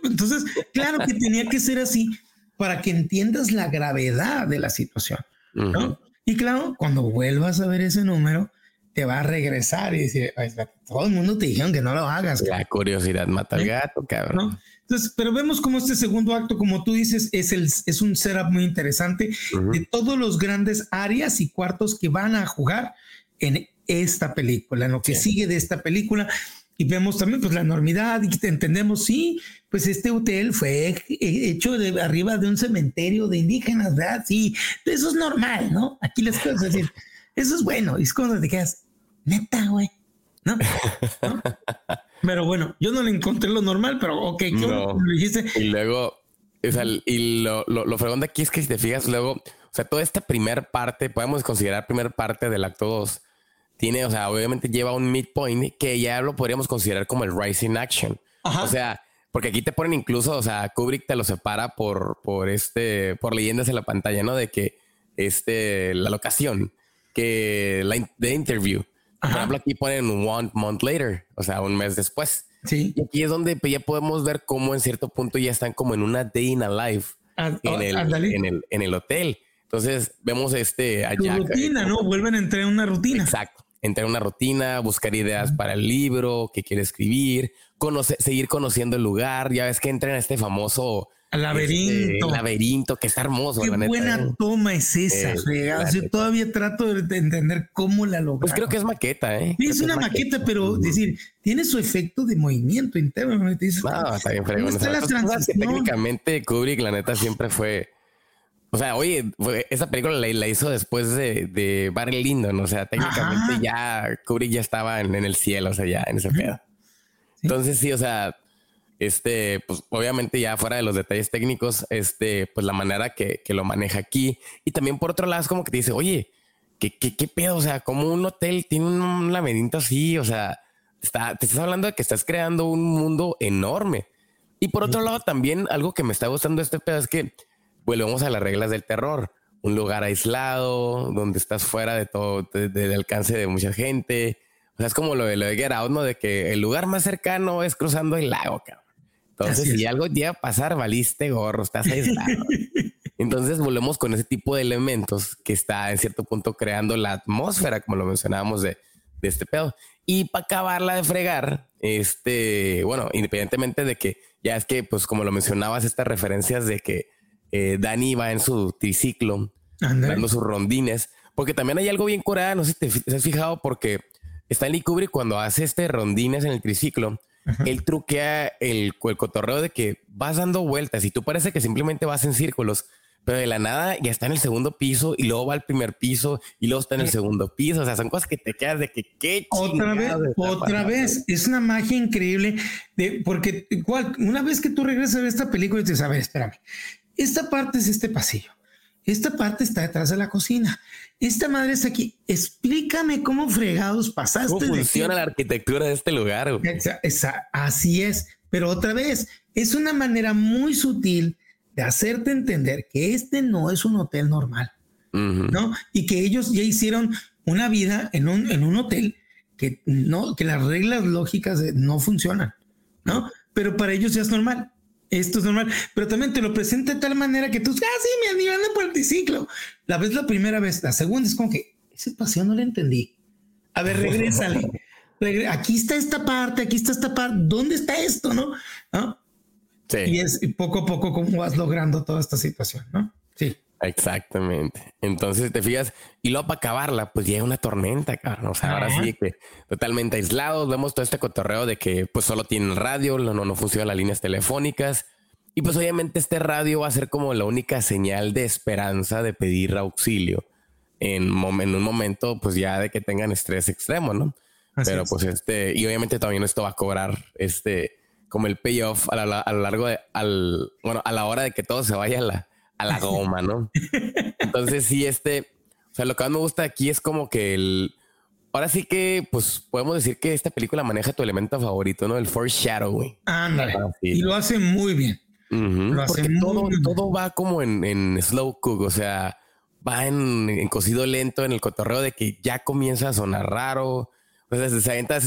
B: Entonces, claro que tenía que ser así para que entiendas la gravedad de la situación. ¿no? Y claro, cuando vuelvas a ver ese número, te va a regresar y decir, todo el mundo te dijeron que no lo hagas.
A: La curiosidad mata al gato, cabrón.
B: Entonces, pero vemos como este segundo acto, como tú dices, es, el, es un setup muy interesante de todos los grandes áreas y cuartos que van a jugar en esta película, en lo que sigue de esta película. Y vemos también pues la enormidad y entendemos, sí, pues este hotel fue hecho de arriba de un cementerio de indígenas, ¿verdad? Sí, eso es normal, ¿no? Aquí les puedo decir, eso es bueno. Y es cuando te quedas, neta, güey. ¿No? pero bueno, yo no le encontré lo normal, pero ok, ¿qué no. dijiste?
A: Y luego, o sea, y lo, lo, lo fregón de aquí es que si te fijas luego, o sea, toda esta primer parte, podemos considerar primer parte del acto 2, tiene, o sea, obviamente lleva un midpoint que ya lo podríamos considerar como el rising action. O sea, porque aquí te ponen incluso, o sea, Kubrick te lo separa por, por este, por leyendas en la pantalla, ¿no? De que este, la locación que la de interview. Por ejemplo, aquí ponen one month later, o sea, un mes después.
B: Sí.
A: Y aquí es donde ya podemos ver cómo en cierto punto ya están como en una day in a life en, el, en, el, en, el, hotel. Entonces vemos este
B: allá. rutina, ¿no? Vuelven a entrar en una rutina.
A: Exacto. Entrar en una rutina, buscar ideas para el libro que quiere escribir, conocer, seguir conociendo el lugar. Ya ves que entra en este famoso
B: laberinto.
A: Este, laberinto, que está hermoso.
B: Qué buena ¿eh? toma es esa. Eh, yo todavía trato de entender cómo la lograron.
A: Pues creo que es maqueta, ¿eh?
B: es una maqueta, pero decir, tiene su efecto de movimiento interno.
A: no, está bien fregón. técnicamente Kubrick, la neta, siempre fue. O sea, oye, esa película la, hizo después de, de Barry Lyndon. O sea, técnicamente ya Kubrick ya estaba en, el cielo, o sea, ya en ese pedo. Entonces, sí, o sea, este, pues obviamente ya fuera de los detalles técnicos, este, pues la manera que, lo maneja aquí. Y también por otro lado es como que te dice, oye, ¿qué, qué, pedo? O sea, como un hotel tiene un laberinto así, o sea, está, te estás hablando de que estás creando un mundo enorme. Y por otro lado también algo que me está gustando de este pedo es que volvemos a las reglas del terror. Un lugar aislado, donde estás fuera de todo, del alcance de mucha gente. O sea, es como lo de lo de Get Out, ¿no? De que el lugar más cercano es cruzando el lago, cabrón. Entonces, si algo llega a pasar, valiste gorro, estás aislado. Entonces volvemos con ese tipo de elementos que está en cierto punto creando la atmósfera, como lo mencionábamos de, de este pedo. Y para acabarla de fregar, este, bueno, independientemente de que ya es que, pues como lo mencionabas, estas referencias de que eh, Dani va en su triciclo, dando sus rondines, porque también hay algo bien curado, no sé si te, has fijado, porque Stanley Kubrick cuando hace este rondines en el triciclo, él truquea el, el cotorreo de que vas dando vueltas y tú parece que simplemente vas en círculos, pero de la nada ya está en el segundo piso y luego va al primer piso y luego está en el segundo piso. O sea, son cosas que te quedas de que qué
B: Otra vez, otra vez. Es una magia increíble de porque igual, una vez que tú regresas a ver esta película y dices, a ver, espérame, esta parte es este pasillo. Esta parte está detrás de la cocina. Esta madre está aquí. Explícame cómo fregados pasaste.
A: ¿Cómo funciona la arquitectura de este lugar?
B: así es. Pero otra vez, es una manera muy sutil de hacerte entender que este no es un hotel normal, ¿no? Y que ellos ya hicieron una vida en un, en un hotel que no, que las reglas lógicas no funcionan, ¿no? Pero para ellos ya es normal esto es normal, pero también te lo presenta de tal manera que tú, ah, sí, amigo anda por el triciclo. La vez la primera vez, la segunda es como que ese paseo no le entendí. A ver, regrésale. aquí está esta parte, aquí está esta parte, ¿dónde está esto, no? Sí. Y es poco a poco cómo vas logrando toda esta situación, ¿no?
A: Exactamente. Entonces te fijas, y luego para acabarla, pues llega una tormenta, cabrón. O sea, ahora sí que totalmente aislados, vemos todo este cotorreo de que pues solo tienen radio, no, no funcionan las líneas telefónicas. Y pues obviamente este radio va a ser como la única señal de esperanza de pedir auxilio en, en un momento, pues ya de que tengan estrés extremo, ¿no? Pero pues este, y obviamente también esto va a cobrar este, como el payoff a, a lo largo de, al, bueno, a la hora de que todo se vaya a la, a la goma, ¿no? Entonces sí, este, o sea, lo que más me gusta aquí es como que el, ahora sí que, pues podemos decir que esta película maneja tu elemento favorito, ¿no? El foreshadowing.
B: Ándale. Y lo hace muy bien.
A: lo hace Porque todo, todo va como en, en, slow cook, o sea, va en, en, cocido lento, en el cotorreo de que ya comienza a sonar raro. Entonces se aventan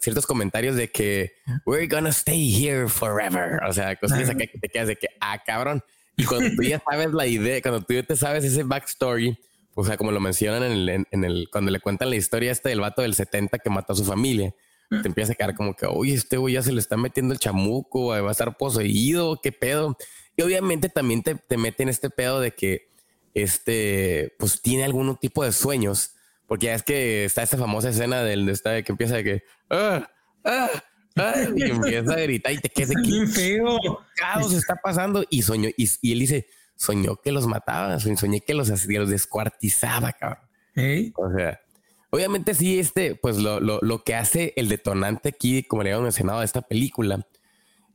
A: ciertos comentarios de que we're gonna stay here forever. O sea, cosas que te quedas de que, ah, cabrón. Y cuando tú ya sabes la idea, cuando tú ya te sabes ese backstory, o sea, como lo mencionan en el, en el, cuando le cuentan la historia este del vato del 70 que mató a su familia, te empieza a quedar como que, oye, este güey ya se le está metiendo el chamuco, va a estar poseído, qué pedo. Y obviamente también te, te mete en este pedo de que este, pues tiene algún tipo de sueños, porque ya es que está esta famosa escena del de que empieza de que, ah, ah, y empieza a gritar y te quedas
B: aquí. feo.
A: ¿Qué está pasando? Y soñó, y, él dice, soñó que los mataba, soñé que los, los descuartizaba, cabrón. O sea, obviamente sí, este, pues lo, lo, lo, que hace el detonante aquí, como le habíamos mencionado a esta película,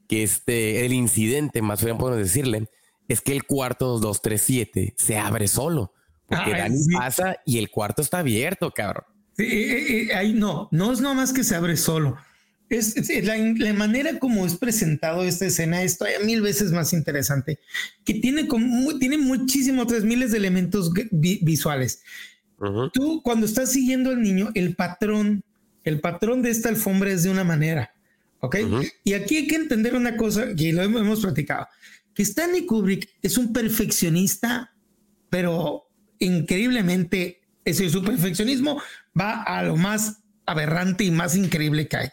A: que este, el incidente, más bien podemos decirle, es que el cuarto 237 se abre solo. Porque Dani pasa y el cuarto está abierto, cabrón.
B: Sí, eh, eh, ahí no, no es nomás que se abre solo es, la, manera como es presentado esta escena es todavía mil veces más interesante, que tiene, como, tiene muchísimos, tres miles de elementos visuales. Tú cuando estás siguiendo al niño, el patrón, el patrón de esta alfombra es de una manera, ¿ok? Y aquí hay que entender una cosa, y lo hemos, hemos platicado, que Stanley Kubrick es un perfeccionista, pero increíblemente, ese su perfeccionismo va a lo más aberrante y más increíble que hay.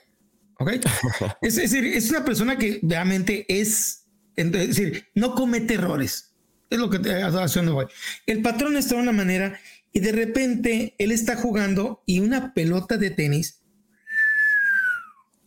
B: es, decir, es una persona que realmente es, es decir, no comete errores. Es lo que te haciendo hoy. El patrón está de una manera y de repente él está jugando y una pelota de tenis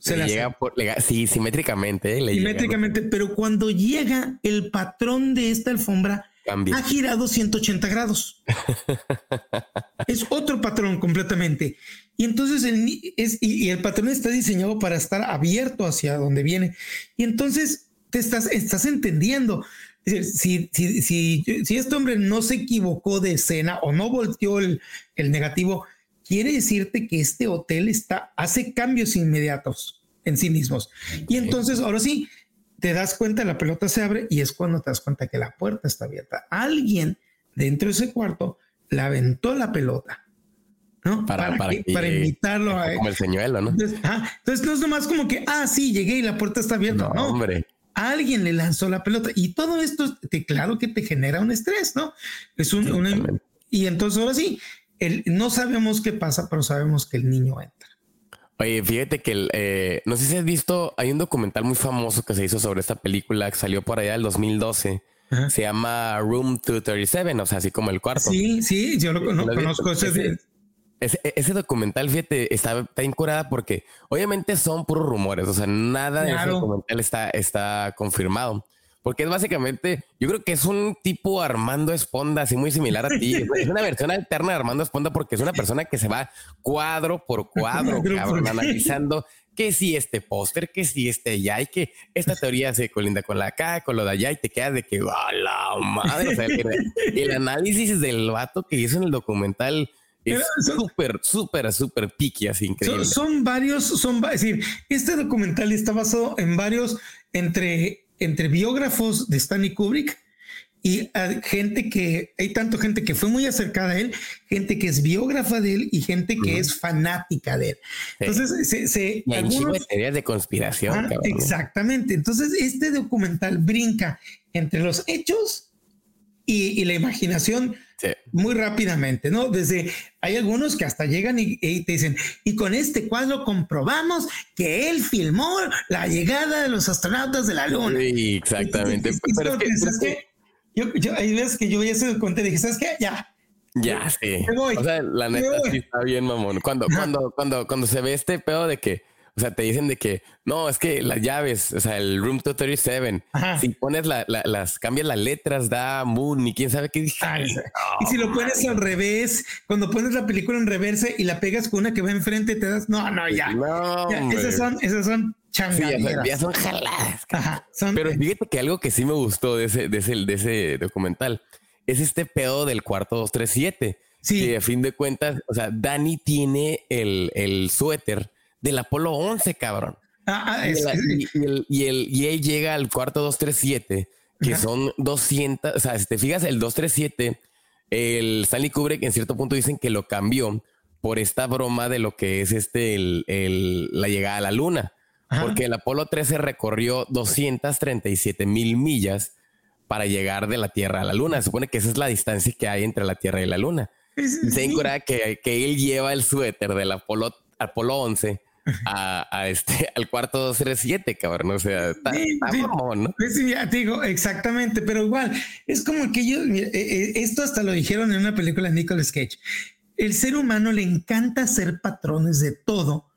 A: se le llega por, sí, simétricamente.
B: Eh, simétricamente, pero cuando llega el patrón de esta alfombra, ha girado 180 grados. es otro patrón completamente. Y entonces el, es, y, el patrón está diseñado para estar abierto hacia donde viene. Y entonces te estás, estás entendiendo. Si, si, si, si, este hombre no se equivocó de escena o no volteó el, el negativo, quiere decirte que este hotel está, hace cambios inmediatos en sí mismos. Y entonces, ahora sí, te das cuenta, la pelota se abre y es cuando te das cuenta que la puerta está abierta. Alguien dentro de ese cuarto le aventó la pelota. ¿No?
A: Para, para,
B: invitarlo a
A: como el señuelo, ¿no?
B: Entonces, no es nomás como que, ah, sí, llegué y la puerta está abierta. No, hombre. Alguien le lanzó la pelota y todo esto, te, claro que te genera un estrés, ¿no? Es un, y entonces ahora sí, el, no sabemos qué pasa, pero sabemos que el niño entra.
A: Oye, fíjate que eh, no sé si has visto, hay un documental muy famoso que se hizo sobre esta película que salió por allá del 2012. Se llama Room 237, o sea, así como el cuarto.
B: Sí, sí, yo lo, conozco.
A: Ese, ese, documental, fíjate, está, está incurada porque obviamente son puros rumores, o sea, nada de ese documental está, está confirmado. Porque es básicamente, yo creo que es un tipo Armando Esponda, así muy similar a ti. es una versión alterna de Armando Esponda porque es una persona que se va cuadro por cuadro, cabrón, analizando que si este póster, que si este allá y que esta teoría se colinda con la acá, con lo de allá y te quedas de que, a la madre! O sea, el, análisis del vato que hizo en el documental es súper, súper, súper piqui, así increíble.
B: Son, son varios, son, es decir, este documental está basado en varios entre entre biógrafos de Stanley Kubrick y gente que, hay tanto gente que fue muy acercada a él, gente que es biógrafa de él y gente que es fanática de él. Entonces, se, se
A: y algunos, teorías de conspiración.
B: exactamente. Entonces, este documental brinca entre los hechos y, la imaginación muy rápidamente, ¿no? Desde, hay algunos que hasta llegan y, te dicen, y con este cuadro comprobamos que él filmó la llegada de los astronautas de la Luna.
A: Sí, exactamente. pero es
B: que, yo, yo, hay veces que yo ya se conté, dije, ¿sabes qué? Ya.
A: Ya, sí. o sea, la neta sí está bien, mamón. Cuando, cuando, cuando, cuando se ve este pedo de que o sea, te dicen de que no, es que las llaves, o sea, el Room 237, si pones las, cambias las letras, da Moon y quién sabe qué dice.
B: y si lo pones al revés, cuando pones la película en reverse y la pegas con una que va enfrente, te das, no, no, ya. No, esas son, esas son changaderas.
A: ya, son jaladas. Pero fíjate que algo que sí me gustó de ese, de ese, de ese documental es este pedo del cuarto 237. Sí. Que a fin de cuentas, o sea, Dani tiene el, el suéter del Apolo 11, cabrón. Ah, y, el, y, él llega al cuarto 237, que son 200, o sea, si te fijas, el 237, el Stanley Kubrick en cierto punto dicen que lo cambió por esta broma de lo que es este, el, la llegada a la luna. Porque el Apolo 13 recorrió 237 mil millas para llegar de la Tierra a la Luna. Se supone que esa es la distancia que hay entre la Tierra y la Luna. Se que, que él lleva el suéter del Apolo, Apolo 11 a, este, al cuarto 237, cabrón. O sea, está, sí, ¿no?
B: Sí, ya te digo, exactamente, pero igual, es como que yo, eh, eh, esto hasta lo dijeron en una película de Nicolas Cage. El ser humano le encanta hacer patrones de todo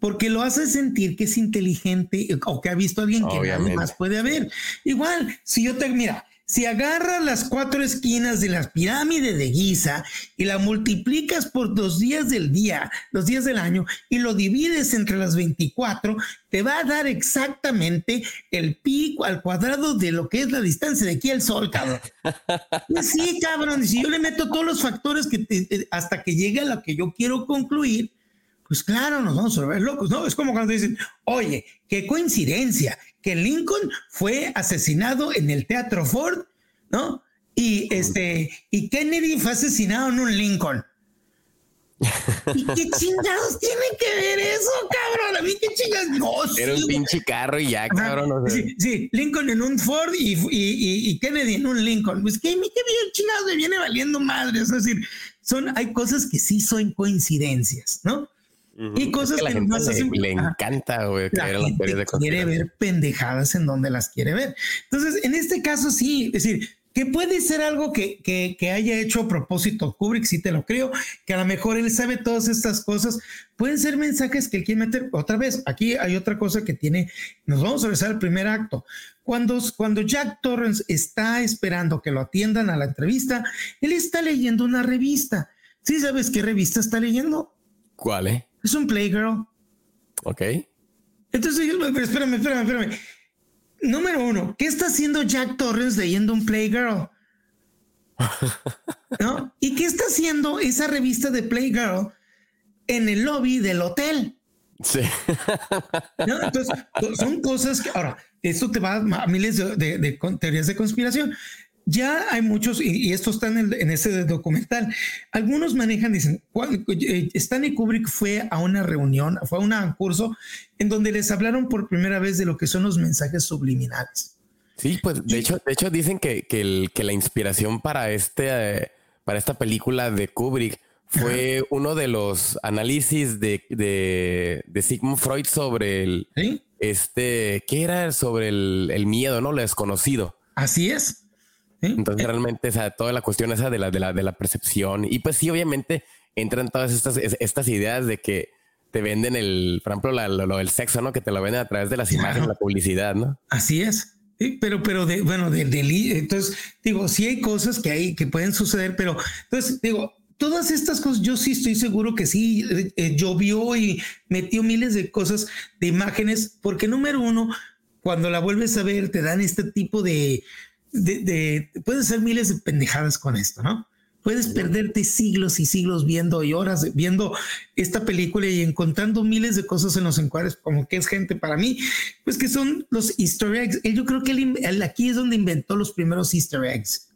B: porque lo hace sentir que es inteligente o que ha visto a alguien que nadie más puede haber. Igual, si yo te, mira, si agarras las cuatro esquinas de la pirámide de Giza y la multiplicas por los días del día, los días del año, y lo divides entre las 24, te va a dar exactamente el pico al cuadrado de lo que es la distancia de aquí al Sol, cabrón. Sí, cabrón, si yo le meto todos los factores que eh, hasta que llegue a lo que yo quiero concluir, pues claro, nos vamos a ver locos, ¿no? Es como cuando dicen, oye, qué coincidencia que Lincoln fue asesinado en el Teatro Ford, ¿no? Y este, y Kennedy fue asesinado en un Lincoln. ¿Y qué chingados tiene que ver eso, cabrón? A mí qué chingados.
A: Era un pinche carro y ya, cabrón.
B: sí, Lincoln en un Ford y, y, Kennedy en un Lincoln. Pues que mi qué bien chingados me viene valiendo madre. Es decir, son, hay cosas que sí son coincidencias, ¿no? Y cosas que,
A: la gente le, encanta, güey,
B: quiere ver pendejadas en donde las quiere ver. Entonces, en este caso sí, es decir, que puede ser algo que, que, haya hecho a propósito Kubrick, sí te lo creo, que a lo mejor él sabe todas estas cosas, pueden ser mensajes que él quiere meter. Otra vez, aquí hay otra cosa que tiene, nos vamos a regresar al primer acto. Cuando, cuando Jack Torrance está esperando que lo atiendan a la entrevista, él está leyendo una revista. ¿Sí sabes qué revista está leyendo?
A: ¿Cuál, eh?
B: Es un Playgirl.
A: Ok.
B: Entonces, espérame, espérame, espérame. Número uno, ¿qué está haciendo Jack Torrens leyendo un Playgirl? ¿No? ¿Y qué está haciendo esa revista de Playgirl en el lobby del hotel?
A: Sí.
B: Entonces, son cosas que ahora, esto te va a miles de teorías de conspiración ya hay muchos, y, esto está en, ese documental, algunos manejan, dicen, eh, Stanley Kubrick fue a una reunión, fue a un curso en donde les hablaron por primera vez de lo que son los mensajes subliminales.
A: Sí, pues de hecho, de hecho dicen que, que, la inspiración para, este, para esta película de Kubrick fue uno de los análisis de, de, Sigmund Freud sobre el, este, ¿qué era? Sobre el, el miedo, ¿no? Lo desconocido.
B: Así es.
A: Entonces, realmente, o sea, toda la cuestión esa de la, de la, de la percepción. Y pues sí, obviamente entran todas estas, estas ideas de que te venden el, por ejemplo, lo, del sexo, ¿no? Que te lo venden a través de las imágenes, la publicidad, ¿no?
B: Así es. pero, pero de, bueno, de, entonces, digo, sí hay cosas que hay que pueden suceder, pero entonces, digo, todas estas cosas, yo sí estoy seguro que sí eh, eh, llovió y metió miles de cosas, de imágenes, porque número uno, cuando la vuelves a ver, te dan este tipo de, de, puedes hacer miles de pendejadas con esto, ¿no? Puedes perderte siglos y siglos viendo y horas viendo esta película y encontrando miles de cosas en los encuadres, como que es gente para mí, pues que son los easter eggs. Yo creo que él, aquí es donde inventó los primeros easter eggs.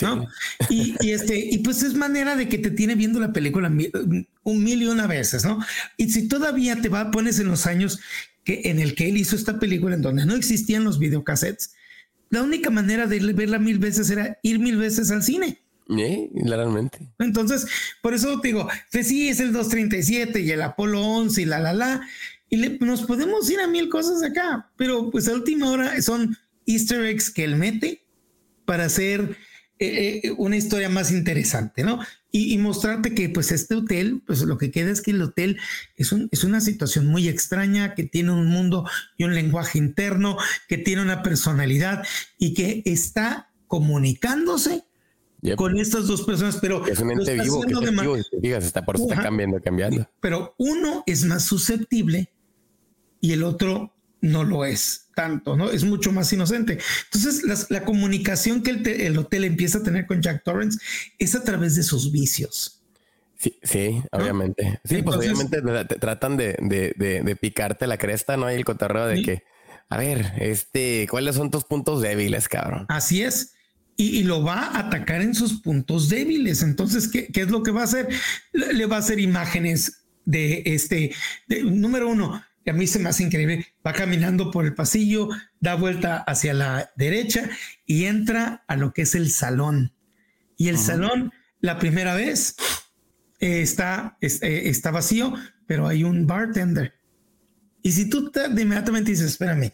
B: ¿no? Y, este, y pues es manera de que te tiene viendo la película un mil y una veces, ¿no? Y si todavía te va, pones en los años que en el que él hizo esta película, en donde no existían los videocassettes, la única manera de verla mil veces era ir mil veces al cine.
A: Sí, claramente.
B: Entonces, por eso te digo, pues sí, es el 237 y el Apolo 11 y la, la, la, y nos podemos ir a mil cosas acá, pero pues a última hora son easter eggs que él mete para hacer eh, eh, una historia más interesante, ¿no? Y, mostrarte que pues este hotel, pues lo que queda es que el hotel es, un, es una situación muy extraña, que tiene un mundo y un lenguaje interno, que tiene una personalidad y que está comunicándose con estas dos personas, pero
A: es un ente vivo que se está por está cambiando, cambiando.
B: Pero uno es más susceptible y el otro no lo es tanto, ¿no? Es mucho más inocente. Entonces, la comunicación que el, hotel empieza a tener con Jack Torrance es a través de sus vicios.
A: Sí, sí, obviamente. Sí, pues obviamente tratan de, de, picarte la cresta, ¿no? hay el cotorreo de que, a ver, este, ¿cuáles son tus puntos débiles, cabrón?
B: Así es. Y, lo va a atacar en sus puntos débiles. Entonces, ¿qué, qué es lo que va a hacer? Le, va a hacer imágenes de este, número uno, a mí se me hace increíble. Va caminando por el pasillo, da vuelta hacia la derecha y entra a lo que es el salón. Y el salón, la primera vez, eh, está, eh, está vacío, pero hay un bartender. Y si tú te, inmediatamente dices, espérame,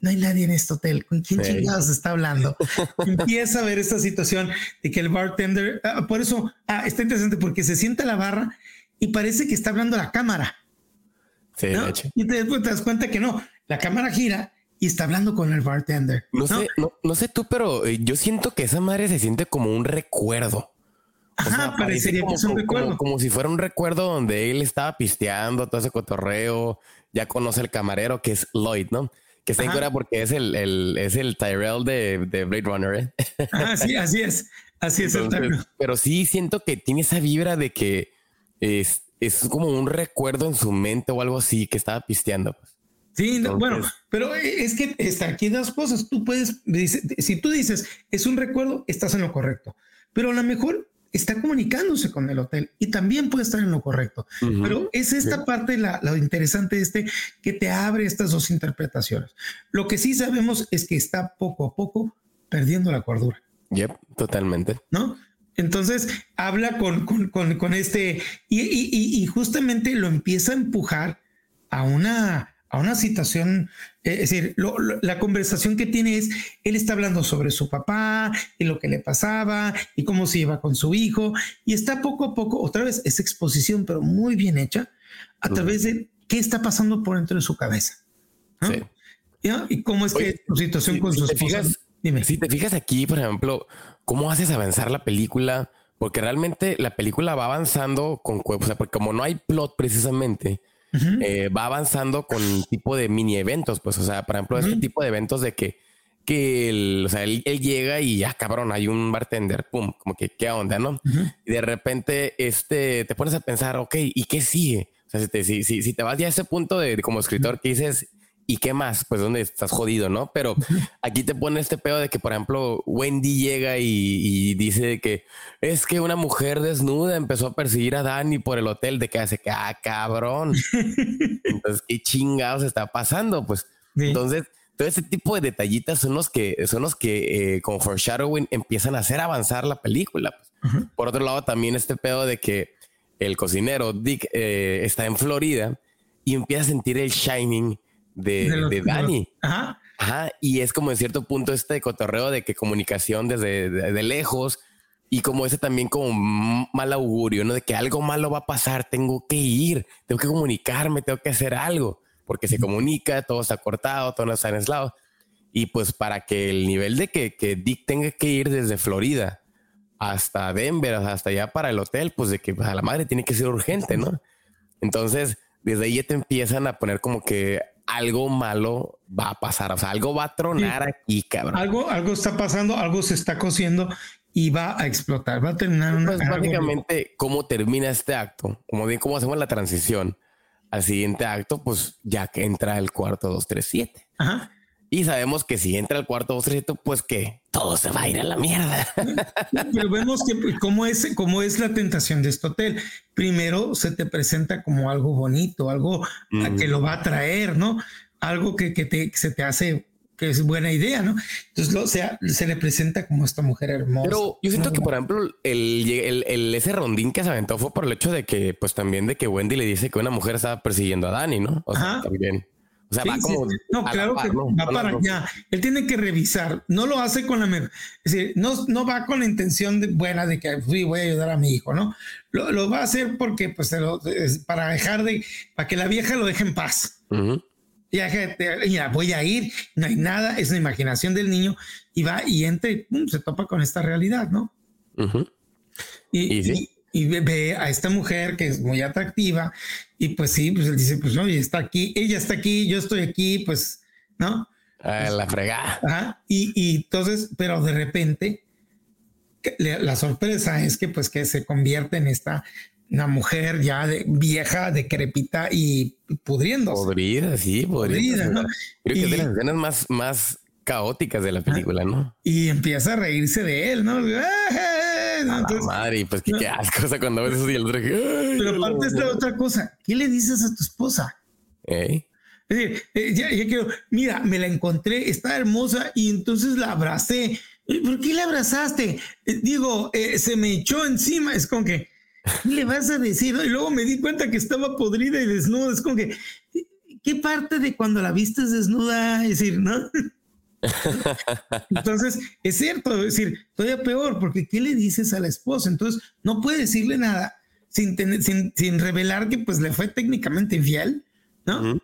B: no hay nadie en este hotel, ¿con quién chingados está hablando? Empieza a ver esta situación de que el bartender, ah, por eso, ah, está interesante porque se sienta a la barra y parece que está hablando a la cámara. Y te, te das cuenta que no, la cámara gira y está hablando con el bartender.
A: No, sé, no, sé tú, pero eh, yo siento que esa madre se siente como un recuerdo.
B: Ajá, parecería que es un recuerdo.
A: Como, si fuera un recuerdo donde él estaba pisteando todo ese cotorreo. Ya conoce el camarero que es Lloyd, ¿no? Que está en porque es el, el, es el Tyrell de, de Blade Runner. ¿eh?
B: Ah, sí, así es. Así es el
A: Pero sí siento que tiene esa vibra de que es, es como un recuerdo en su mente o algo así que estaba pisteando. Pues.
B: Sí, bueno, pero es que está aquí dos cosas. Tú puedes, si tú dices es un recuerdo, estás en lo correcto, pero a lo mejor está comunicándose con el hotel y también puede estar en lo correcto. Pero es esta parte la, lo interesante de este que te abre estas dos interpretaciones. Lo que sí sabemos es que está poco a poco perdiendo la cordura.
A: Yep, totalmente.
B: ¿No? Entonces habla con, con, este y, justamente lo empieza a empujar a una, a una situación, eh, es decir, la conversación que tiene es, él está hablando sobre su papá y lo que le pasaba y cómo se iba con su hijo y está poco a poco, otra vez, esa exposición, pero muy bien hecha, a través de qué está pasando por dentro de su cabeza. Sí. Y cómo es que su situación con sus
A: hijos Dime. Si te fijas aquí, por ejemplo, ¿cómo haces avanzar la película? Porque realmente la película va avanzando con, o sea, porque como no hay plot precisamente, eh, va avanzando con tipo de mini eventos, pues, o sea, por ejemplo, este tipo de eventos de que, que él, o sea, él, llega y ya, cabrón, hay un bartender, pum, como que, ¿qué onda, no? Y de repente, este, te pones a pensar, ok, ¿y qué sigue? O sea, si te, si, si, te vas ya a ese punto de, como escritor que dices, ¿y qué más? Pues donde estás jodido, ¿no? Pero aquí te pone este pedo de que, por ejemplo, Wendy llega y, dice que es que una mujer desnuda empezó a perseguir a Danny por el hotel de que hace que, ah, cabrón. Entonces, ¿qué chingados está pasando? Pues entonces, todo ese tipo de detallitas son los que, son los que eh, con foreshadowing empiezan a hacer avanzar la película. Pues. Por otro lado, también este pedo de que el cocinero Dick eh, está en Florida y empieza a sentir el shining de, de, Dani. Ajá. Ajá. Y es como en cierto punto este cotorreo de que comunicación desde de, lejos y como ese también como mal augurio, ¿no? De que algo malo va a pasar, tengo que ir, tengo que comunicarme, tengo que hacer algo, porque se comunica, todo está cortado, todo no está aislado. Y pues para que el nivel de que, que Dick tenga que ir desde Florida hasta Denver, hasta allá para el hotel, pues de que a la madre tiene que ser urgente, ¿no? Entonces, desde ahí ya te empiezan a poner como que algo malo va a pasar, o sea, algo va a tronar aquí, cabrón.
B: Algo, algo está pasando, algo se está cociendo y va a explotar, va a terminar una.
A: Pues básicamente, cómo termina este acto, como bien cómo hacemos la transición al siguiente acto, pues ya que entra el cuarto 237. Ajá. Y sabemos que si entra el cuarto 237, pues que todo se va a ir a la mierda.
B: Pero vemos que pues, cómo es, cómo es la tentación de este hotel. Primero se te presenta como algo bonito, algo que lo va a traer, ¿no? Algo que, te, se te hace que es buena idea, ¿no? Entonces, o sea, se le presenta como esta mujer hermosa.
A: Pero yo siento que, por ejemplo, el, el, ese rondín que se aventó fue por el hecho de que, pues también de que Wendy le dice que una mujer estaba persiguiendo a Dani, ¿no? O sea, también. O sea, va como.
B: No, claro que va para allá. Él tiene que revisar. No lo hace con la. Es decir, no, no va con la intención de, buena de que fui, voy a ayudar a mi hijo, ¿no? Lo, va a hacer porque, pues, para dejar de. para que la vieja lo deje en paz. Ya, ya, voy a ir, no hay nada, es una imaginación del niño y va y entra y se topa con esta realidad, ¿no? y, y, ve a esta mujer que es muy atractiva y pues sí, pues él dice, pues no, y está aquí, ella está aquí, yo estoy aquí, pues, ¿no?
A: la fregada.
B: Y, y entonces, pero de repente, la sorpresa es que pues que se convierte en esta una mujer ya de, vieja, decrépita y pudriendo.
A: Podrida, sí, podrida. ¿no? Creo que es de las escenas más, más caóticas de la película, ¿no?
B: Y empieza a reírse de él, ¿no?
A: Entonces, madre, pues qué, asco, o sea, cuando ves eso y el otro,
B: Pero aparte es la otra cosa, ¿qué le dices a tu esposa? Es decir, eh, ya, ya quiero, mira, me la encontré, está hermosa y entonces la abracé. ¿Por qué la abrazaste? Eh, digo, eh, se me echó encima, es como que, ¿Qué le vas a decir? Y luego me di cuenta que estaba podrida y desnuda. Es como que, ¿qué parte de cuando la viste desnuda? Es decir, ¿no? Entonces, es cierto, es decir, todavía peor, porque ¿qué le dices a la esposa? Entonces, no puede decirle nada sin, sin, revelar que pues le fue técnicamente infiel, ¿no?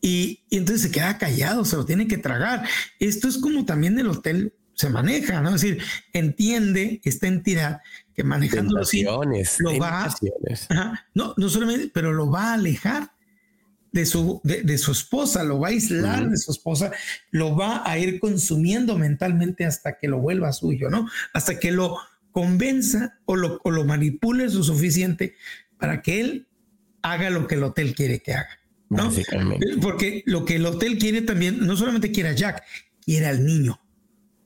B: y, y, entonces se queda callado, se lo tiene que tragar. Esto es como también el hotel se maneja, ¿no? Es decir, entiende esta entidad que manejando los lo va, no, no solamente, pero lo va a alejar de su, de, su esposa, lo va a aislar de su esposa, lo va a ir consumiendo mentalmente hasta que lo vuelva suyo, ¿no? Hasta que lo convenza o lo, o lo manipule lo suficiente para que él haga lo que el hotel quiere que haga. ¿no? Porque lo que el hotel quiere también, no solamente quiere a Jack, quiere al niño.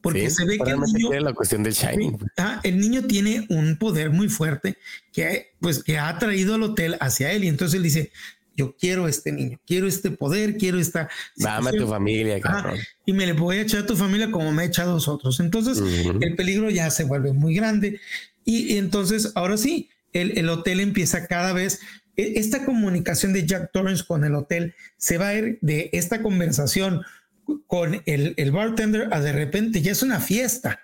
B: Porque se ve que el niño,
A: la cuestión del Shining.
B: Ah, el niño tiene un poder muy fuerte que, pues, que ha traído al hotel hacia él. Y entonces él dice, yo quiero este niño, quiero este poder, quiero esta...
A: Dame a tu familia, cabrón.
B: y me le voy a echar a tu familia como me he echado a nosotros. Entonces el peligro ya se vuelve muy grande. Y, entonces, ahora sí, el, el, hotel empieza cada vez... E, esta comunicación de Jack Torrance con el hotel se va a ir de esta conversación con el, el bartender a de repente ya es una fiesta.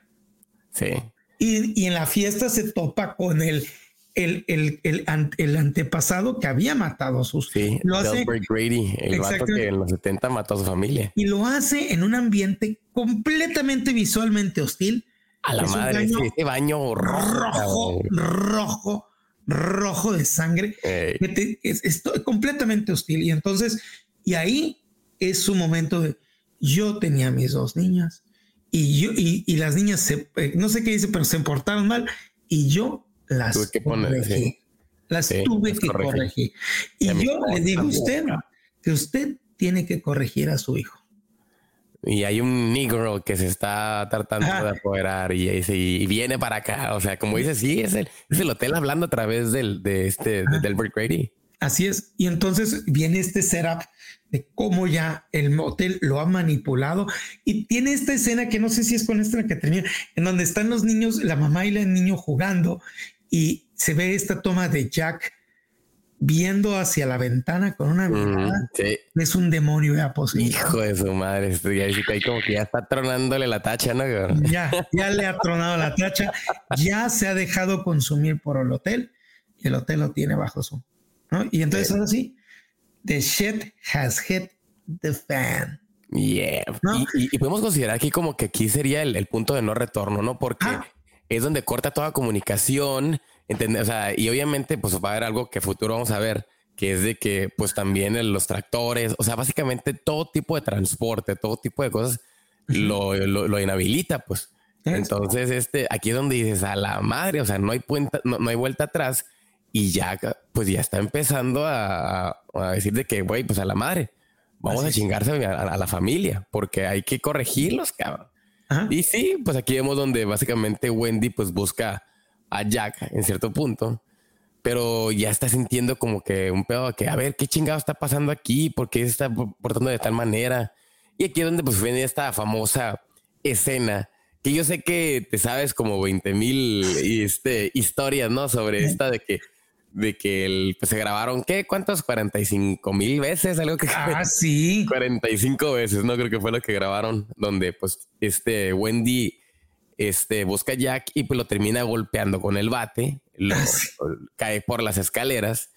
A: Sí.
B: Y, y en la fiesta se topa con el, el, el, el, el, antepasado que había matado a sus.
A: Sí, lo hace, Grady, el vato que en los 70 mató a su familia.
B: Y lo hace en un ambiente completamente visualmente hostil.
A: A la madre, ese baño
B: rojo, rojo, rojo, de sangre. es, completamente hostil. Y entonces, y ahí es su momento de yo tenía mis dos niñas y yo y, las niñas se, eh, no sé qué dice, pero se portaron mal y yo las tuve que corregí. Las tuve que corregir. Y, yo le digo a usted que usted tiene que corregir a su hijo.
A: Y hay un negro que se está tratando de apoderar y, y, viene para acá. O sea, como dice, sí, es el, es el hotel hablando a través del, de este, de Delbert Grady.
B: Así es. Y entonces viene este setup de cómo ya el motel lo ha manipulado y tiene esta escena que no sé si es con esta que termina, en donde están los niños, la mamá y el niño jugando y se ve esta toma de Jack viendo hacia la ventana con una mirada. Es un demonio ya posible.
A: Hijo de su madre, estoy ahí como que ya está tronándole la tacha, ¿no?
B: Ya, ya le ha tronado la tacha, ya se ha dejado consumir por el hotel y el hotel lo tiene bajo su y entonces ahora sí, the shit has hit the fan.
A: Yeah. Y, podemos considerar aquí como que aquí sería el, punto de no retorno, ¿no? Porque ah. Es donde corta toda comunicación, O sea, y obviamente pues va a haber algo que futuro vamos a ver, que es de que pues también los tractores, o sea, básicamente todo tipo de transporte, todo tipo de cosas lo, lo, inhabilita, pues. Entonces, este, aquí es donde dices a la madre, o sea, no hay, puenta, no hay vuelta atrás y ya, pues ya está empezando a, decir de que, güey, pues a la madre, vamos a chingarse a, la familia, porque hay que corregirlos, cabrón. Y sí, pues aquí vemos donde básicamente Wendy pues busca a Jack en cierto punto, pero ya está sintiendo como que un pedo que, a ver, ¿qué chingado está pasando aquí? ¿Por qué se está portando de tal manera? Y aquí es donde pues viene esta famosa escena que yo sé que te sabes como 20 mil este, historias, ¿no? Sobre esta de que de que el, pues, se grabaron, ¿qué? ¿Cuántos? 45 mil veces, algo que...
B: Ah, sí.
A: 45 veces, ¿no? Creo que fue lo que grabaron, donde pues este Wendy este, busca a Jack y pues lo termina golpeando con el bate, lo, ah, cae por las escaleras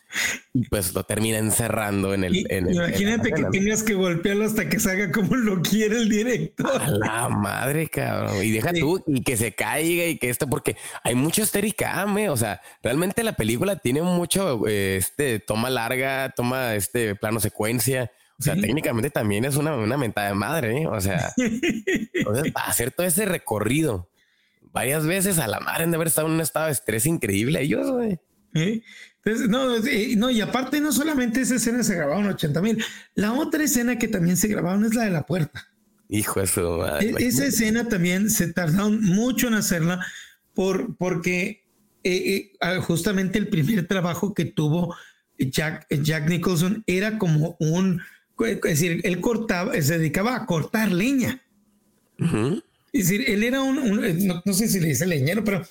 A: y pues lo termina encerrando en el.
B: imagínate que tengas que golpearlo hasta que salga como lo quiere el director.
A: A la madre, cabrón. Y deja tú y que se caiga y que esto, porque hay mucho estericam, o sea, realmente la película tiene mucho, eh, este, toma larga, toma este plano secuencia. O sea, técnicamente también es una, una mentada de madre, ¿eh? o sea, entonces, hacer todo ese recorrido varias veces a la madre de haber estado en un estado de estrés increíble ellos, güey.
B: Entonces, no, no, y aparte no solamente esa escena se grabaron 80 mil, la otra escena que también se grabaron es la de la puerta.
A: Hijo eso.
B: E, esa escena también se tardaron mucho en hacerla por, porque eh, eh, justamente el primer trabajo que tuvo Jack, Jack Nicholson era como un, es decir, él cortaba, se dedicaba a cortar leña. Es decir, él era un, no, no, sé si le dice leñero, pero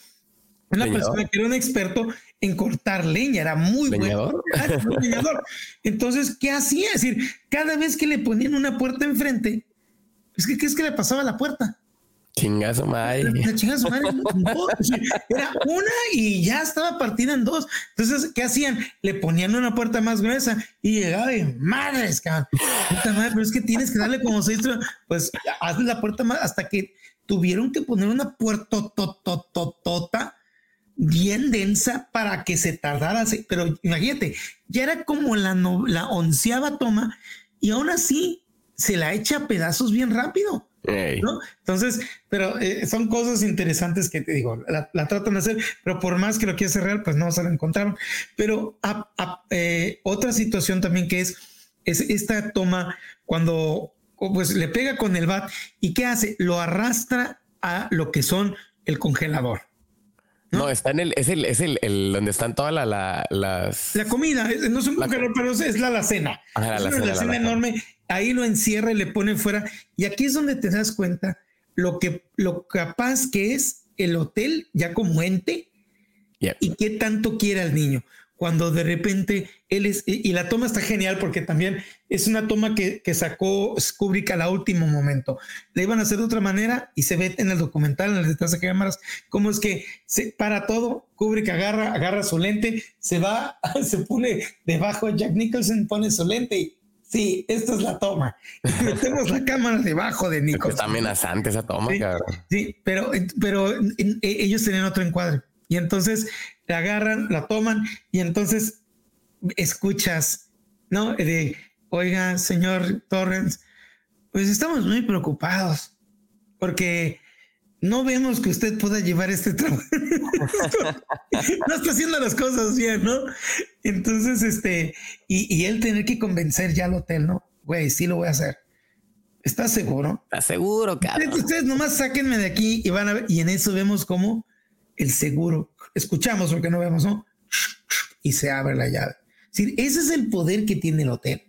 B: una persona que era un experto en cortar leña, era muy bueno. Entonces, ¿qué hacía? Es decir, cada vez que le ponían una puerta enfrente, es que ¿qué es que le pasaba a la puerta?
A: Chingazo madre.
B: chingazo madre. era una y ya estaba partida en dos. Entonces, ¿qué hacían? Le ponían una puerta más gruesa y llegaba y madres, cabrón. madre, pero es que tienes que darle como seis. Pues haz la puerta más hasta que tuvieron que poner una puerta totototota bien densa para que se tardara. Pero imagínate, ya era como la, la onceava toma y aún así se la echa a pedazos bien rápido. ¿no? Entonces, pero eh, son cosas interesantes que te digo, la, tratan de hacer, pero por más que lo quieras real, pues no se la encontraron. Pero eh, otra situación también que es, es esta toma cuando pues le pega con el bat y ¿qué hace? Lo arrastra a lo que son el congelador.
A: No, está en el, es el, es el, el donde están todas la, la, las.
B: La comida, no es un congelador, pero es la alacena.
A: Ah,
B: es una alacena enorme. Ahí lo encierra y le pone fuera. Y aquí es donde te das cuenta lo que, lo capaz que es el hotel ya como ente y qué tanto quiere al niño cuando de repente él es, y la toma está genial porque también es una toma que, sacó Kubrick a la último momento. Le iban a hacer de otra manera y se ve en el documental, en las detrás de cámaras, cómo es que se para todo, Kubrick agarra, agarra su lente, se va, se pone debajo de Jack Nicholson, pone su lente y sí, esta es la toma. Tenemos la cámara debajo de Nicholson.
A: Está amenazante esa toma,
B: sí, Sí, pero, pero ellos tenían otro encuadre. Y entonces la agarran, la toman y entonces escuchas, ¿no? De, oiga, señor Torrens, pues estamos muy preocupados porque no vemos que usted pueda llevar este trabajo. no está haciendo las cosas bien, ¿no? Entonces, este, y, y él tener que convencer ya al hotel, ¿no? Güey, sí lo voy a hacer. ¿Estás seguro?
A: ¿Estás seguro, cabrón?
B: Ustedes nomás sáquenme de aquí y van a ver. Y en eso vemos cómo el seguro, escuchamos porque no vemos, ¿no? Y se abre la llave. ese es el poder que tiene el hotel.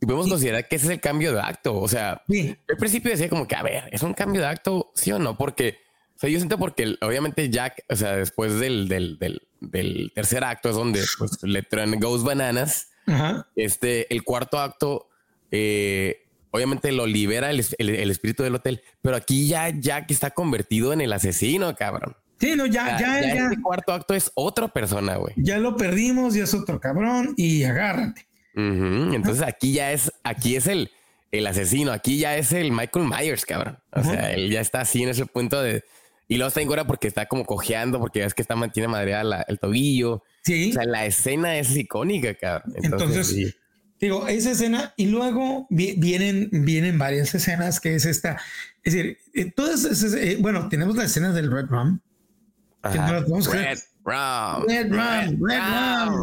A: Y podemos considerar que ese es el cambio de acto. O sea, al principio decía como que, a ver, ¿es un cambio de acto? Sí o no? Porque, o sea, yo siento porque obviamente Jack, o sea, después del, del, del, tercer acto es donde pues, le traen Ghost Bananas. Este, el cuarto acto, eh, obviamente lo libera el, espíritu del hotel, pero aquí ya Jack está convertido en el asesino, cabrón.
B: Sí, no, ya, ya, ya.
A: ya. Este cuarto acto es otra persona, güey.
B: Ya lo perdimos, ya es otro cabrón y agárrate.
A: Entonces aquí ya es, aquí es el, el asesino, aquí ya es el Michael Myers, cabrón. O sea, él ya está así en ese punto de. Y luego está en porque está como cojeando, porque es que está mantiene madreada el tobillo. Sí. O sea, la escena es icónica, cabrón.
B: Entonces, Digo, esa escena y luego vienen, vienen varias escenas que es esta. Es decir, eh, todas esas, eh, bueno, tenemos la escena del Red Rum.
A: Red, Rum, Red Rum.
B: Red Rum.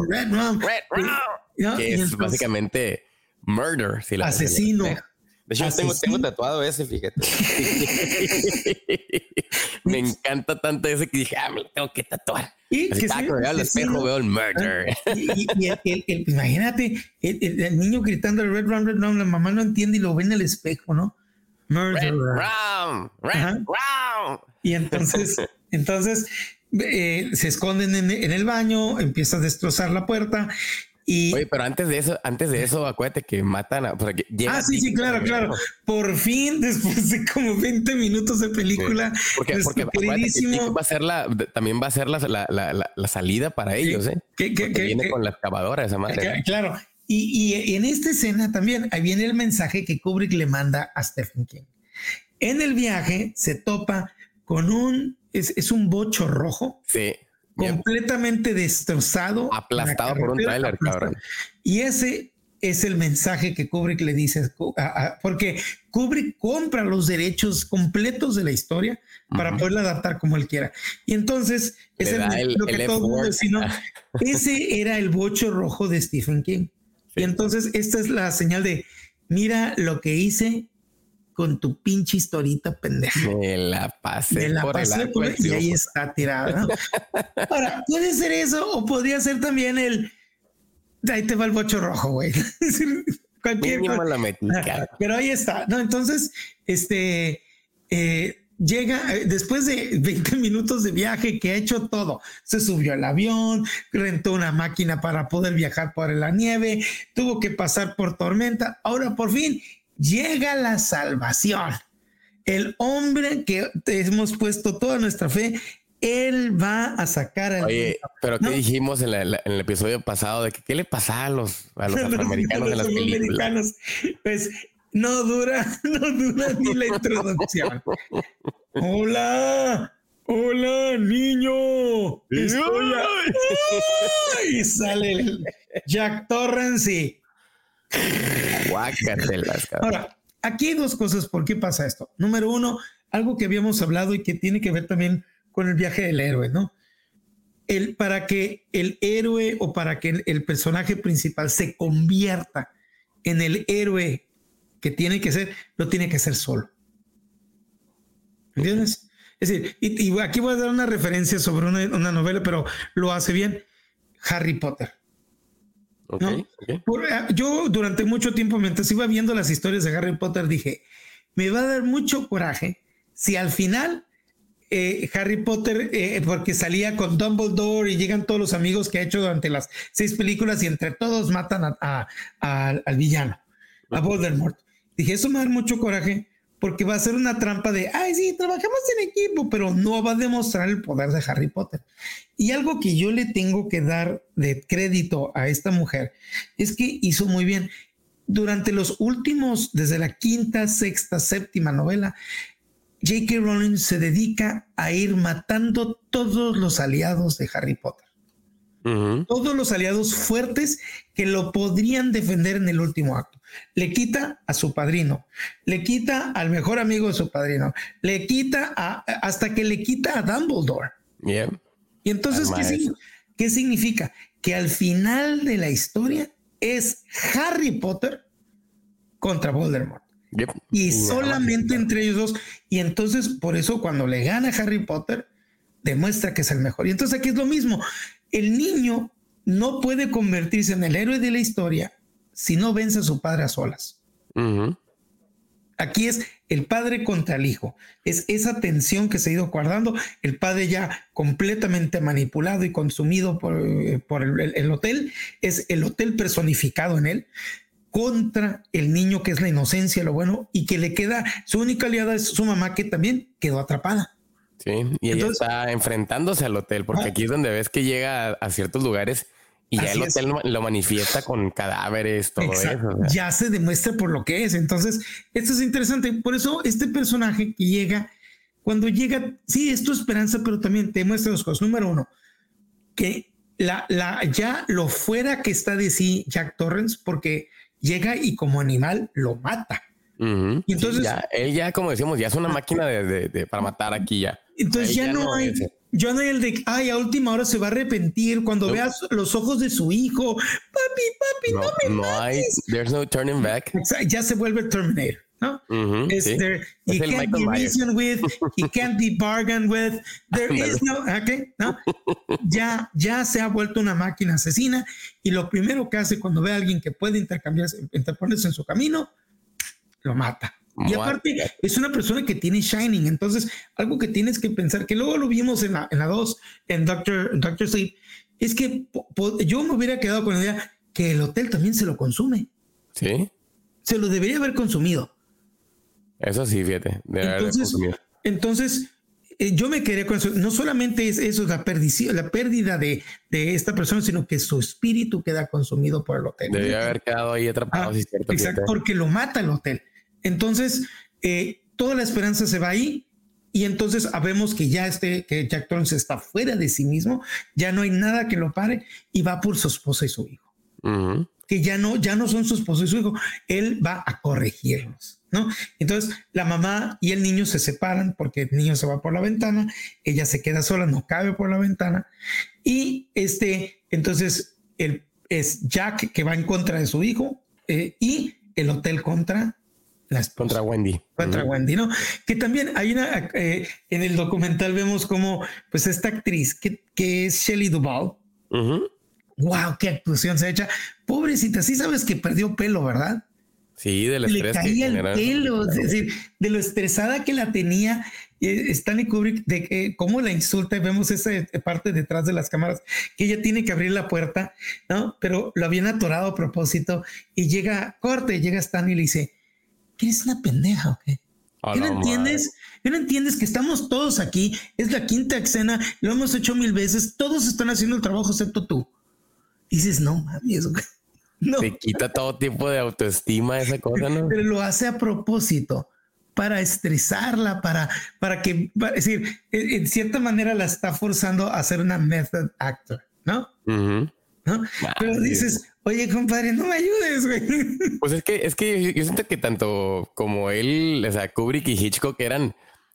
B: Red Rum.
A: Red Rum. Que es básicamente murder.
B: asesino.
A: De hecho, tengo, tengo, tatuado ese, fíjate. me encanta tanto ese que dije, ah, me lo tengo que tatuar. Y que, sí, veo al espejo, veo el murder.
B: Y, el, imagínate, el, niño gritando Red Rum, Red Rum, la mamá no entiende y lo ve en el espejo, ¿no?
A: Murder. Red Rum, Red Rum.
B: Y entonces, entonces eh, se esconden en, en, el baño, empieza a destrozar la puerta
A: Oye, pero antes de eso, antes de eso, acuérdate que matan a.
B: ah, sí, sí, claro, claro. Por fin, después de como 20 minutos de película.
A: Porque, porque va a ser la, también va a ser la, la, la, salida para ellos, ¿eh? Que, viene con la excavadora esa madre.
B: Claro. Y, y, en esta escena también ahí viene el mensaje que Kubrick le manda a Stephen King. En el viaje se topa con un. Es, es un bocho rojo.
A: Sí
B: completamente destrozado.
A: Aplastado por un trailer, cabrón.
B: Y ese es el mensaje que Kubrick le dice, porque Kubrick compra los derechos completos de la historia para poderla adaptar como él quiera. Y entonces, es lo que todo mundo decía, ese era el bocho rojo de Stephen King. Y entonces, esta es la señal de, mira lo que hice con tu pinche historita pendeja.
A: Me la pasé.
B: Me la pasé por y ahí está tirada. Ahora, puede ser eso o podría ser también el. Ahí te va el bocho rojo, güey.
A: Cualquier cosa.
B: Pero ahí está. No, entonces, este. Eh, llega eh, después de 20 minutos de viaje que ha hecho todo. Se subió al avión, rentó una máquina para poder viajar por la nieve, tuvo que pasar por tormenta. Ahora por fin llega la salvación. El hombre que hemos puesto toda nuestra fe, él va a sacar al.
A: Oye, pero ¿qué dijimos en, el episodio pasado de que qué le pasa a los, a los afroamericanos en las películas?
B: Pues no dura, no dura ni la introducción. Hola, hola, niño. Estoy y sale Jack Torrance y Ahora, aquí hay dos cosas por qué pasa esto. Número uno, algo que habíamos hablado y que tiene que ver también con el viaje del héroe, ¿no? El, para que el héroe o para que el, personaje principal se convierta en el héroe que tiene que ser, lo tiene que ser solo. ¿Entiendes? Es decir, y, aquí voy a dar una referencia sobre una novela, pero lo hace bien. Harry Potter. Eh, yo durante mucho tiempo, mientras iba viendo las historias de Harry Potter, dije, me va a dar mucho coraje si al final eh, Harry Potter, eh, porque salía con Dumbledore y llegan todos los amigos que ha hecho durante las seis películas y entre todos matan al villano, a Voldemort. Dije, eso me va a dar mucho coraje porque va a ser una trampa de, ay, sí, trabajamos en equipo, pero no va a demostrar el poder de Harry Potter. Y algo que yo le tengo que dar de crédito a esta mujer es que hizo muy bien. Durante los últimos, desde la quinta, sexta, séptima novela, J.K. Rowling se dedica a ir matando todos los aliados de Harry Potter. Todos los aliados fuertes que lo podrían defender en el último acto. Le quita a su padrino, le quita al mejor amigo de su padrino, le quita a, hasta que le quita a Dumbledore. Y entonces, ¿qué, ¿qué significa? Que al final de la historia es Harry Potter contra Voldemort. Y solamente entre ellos dos. Y entonces, por eso, cuando le gana Harry Potter, demuestra que es el mejor. Y entonces aquí es lo mismo el niño no puede convertirse en el héroe de la historia si no vence a su padre a solas. Aquí es el padre contra el hijo. Es esa tensión que se ha ido guardando. El padre ya completamente manipulado y consumido por, eh, el, hotel. Es el hotel personificado en él contra el niño que es la inocencia, lo bueno, y que le queda, su única aliada es su mamá que también quedó atrapada.
A: Sí, y ella está enfrentándose al hotel, porque aquí es donde ves que llega a, ciertos lugares y ya el hotel lo manifiesta con cadáveres, todo eso.
B: Ya se demuestra por lo que es. Entonces, esto es interesante. Por eso, este personaje que llega, cuando llega, sí, es tu esperanza, pero también te muestra dos cosas. Número uno, que la, la, ya lo fuera que está de sí Jack Torrance, porque llega y como animal lo mata.
A: Y entonces, ya, él ya, como decimos, ya es una máquina de, de, para matar aquí ya.
B: Entonces ya, no, hay, ya no hay el de, ay, a última hora se va a arrepentir cuando veas los ojos de su hijo. Papi, papi, no, me
A: No hay, there's no turning back.
B: Ya se vuelve Terminator. ¿no? este, he can't be reasoned with, he can't be bargained with, there is no, okay, ¿no? Ya, ya se ha vuelto una máquina asesina y lo primero que hace cuando ve a alguien que puede intercambiarse, interponerse en su camino, lo mata. Y aparte, es una persona que tiene Shining. Entonces, algo que tienes que pensar, que luego lo vimos en la 2, en, la dos, en Doctor, Doctor Sleep, es que yo me hubiera quedado con la idea que el hotel también se lo consume.
A: Sí.
B: Se lo debería haber consumido.
A: Eso sí, fíjate.
B: entonces, entonces eh, yo me quedé con eso. No solamente es eso, la perdición, la pérdida de, de, esta persona, sino que su espíritu queda consumido por el hotel.
A: Debería haber quedado ahí atrapado,
B: ah, Exacto, porque lo mata el hotel. Entonces, eh, toda la esperanza se va ahí y entonces sabemos que ya este, que Jack Torrance está fuera de sí mismo, ya no hay nada que lo pare y va por su esposa y su hijo. Que ya no, ya no son su esposa y su hijo, él va a corregirlos. ¿No? Entonces la mamá y el niño se separan porque el niño se va por la ventana, ella se queda sola, no cabe por la ventana y este, entonces el, es Jack que va en contra de su hijo eh, y el hotel contra
A: contra Wendy.
B: Contra Wendy, ¿no? Que también hay una, eh, en el documental vemos como, pues esta actriz que, que es Shelley Duvall. Wow, qué actuación se ha hecho. Pobrecita, sí sabes que perdió pelo, ¿verdad?
A: Sí, del estrés.
B: Le caía el pelo, es decir, de lo estresada que la tenía. Eh, Stanley Kubrick, de cómo la insulta, y vemos esa parte detrás de las cámaras, que ella tiene que abrir la puerta, ¿no? Pero lo habían atorado a propósito y llega, corte, llega Stanley y le dice, ¿Eres una pendeja o qué? ¿Qué no, entiendes? ¿Qué no entiendes que estamos todos aquí? Es la quinta escena, lo hemos hecho mil veces, todos están haciendo el trabajo excepto tú. dices, no mami, eso
A: no. Te quita todo tipo de autoestima esa cosa, ¿no?
B: Pero lo hace a propósito para estresarla, para, para que, es decir, en cierta manera la está forzando a ser una method actor, ¿no? ¿No? Pero dices, Oye, compadre, no me ayudes, güey.
A: Pues es que, es que yo, siento que tanto como él, o sea, Kubrick y Hitchcock eran,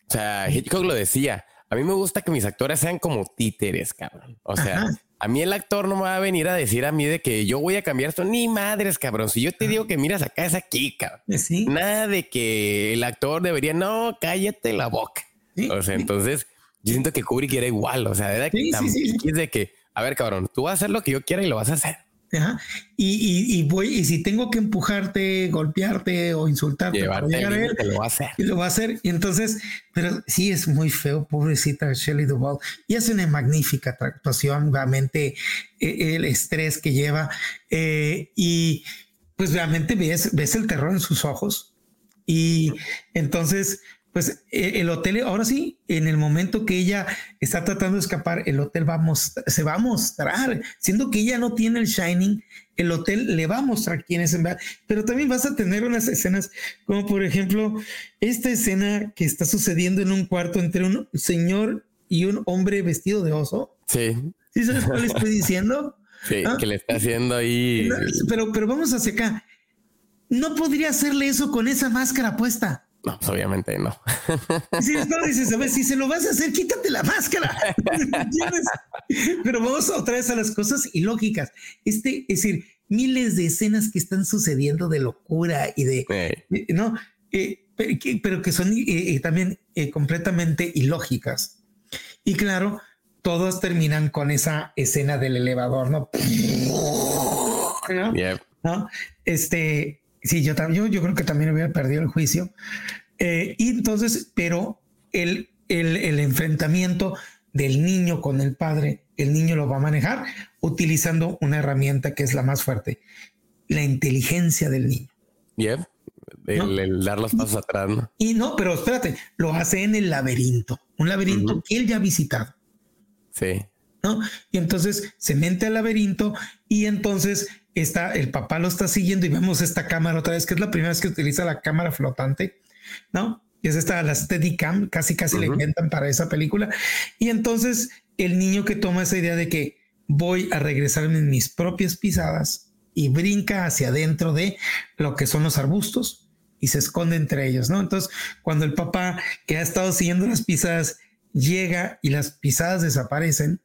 A: o sea, Hitchcock lo decía. A mí me gusta que mis actores sean como títeres, cabrón. O sea, a mí el actor no me va a venir a decir a mí de que yo voy a cambiar esto, ni madres, cabrón. Si yo te digo que miras acá, es aquí, cabrón. ¿Sí? Nada de que el actor debería, no, cállate la boca. O sea, entonces yo siento que Kubrick era igual. O sea, era que es de que, a ver, cabrón, tú vas a hacer lo que yo quiera y lo vas a hacer.
B: Y, voy, y si tengo que empujarte, golpearte o insultarte,
A: lo va a hacer.
B: Y lo va a hacer. Y entonces, pero sí es muy feo, pobrecita Shelley Duvall. Y hace una magnífica actuación, realmente eh, el estrés que lleva. Eh, y pues realmente ves, ves el terror en sus ojos. Y entonces, pues e, el hotel, ahora sí, en el momento que ella está tratando de escapar, el hotel va a se va a mostrar, siendo que ella no tiene el Shining, el hotel le va a mostrar quién es en verdad, pero también vas a tener unas escenas como por ejemplo esta escena que está sucediendo en un cuarto entre un señor y un hombre vestido de oso.
A: Sí.
B: ¿Sí sabes cuál estoy diciendo?
A: Sí, ¿Ah? que le está haciendo ahí.
B: Pero, pero vamos hacia acá. No podría hacerle eso con esa máscara puesta.
A: No, pues obviamente no.
B: Si, no, dices, a ver, si se lo vas a hacer, quítate la máscara. Pero vamos otra vez a las cosas ilógicas. Este, es decir, miles de escenas que están sucediendo de locura y de, no, eh, pero, que, son eh, eh, también completamente ilógicas. Y claro, todos terminan con esa escena del elevador, ¿no? ¿No? Este, Sí, yo, también, yo creo que también hubiera perdido el juicio. Eh, y entonces, pero el, el, enfrentamiento del niño con el padre, el niño lo va a manejar utilizando una herramienta que es la más fuerte, la inteligencia del niño.
A: Yep. El, dar los pasos atrás. ¿no?
B: Y no, pero espérate, lo hace en el laberinto, un laberinto que él ya ha visitado.
A: Sí.
B: ¿No? Y entonces se mete al laberinto y entonces está, el papá lo está siguiendo y vemos esta cámara otra vez, que es la primera vez que utiliza la cámara flotante, ¿no? Y es esta, la Steadicam, casi casi la inventan para esa película. Y entonces el niño que toma esa idea de que voy a regresarme en mis propias pisadas y brinca hacia adentro de lo que son los arbustos y se esconde entre ellos, ¿no? Entonces, cuando el papá que ha estado siguiendo las pisadas llega y las pisadas desaparecen,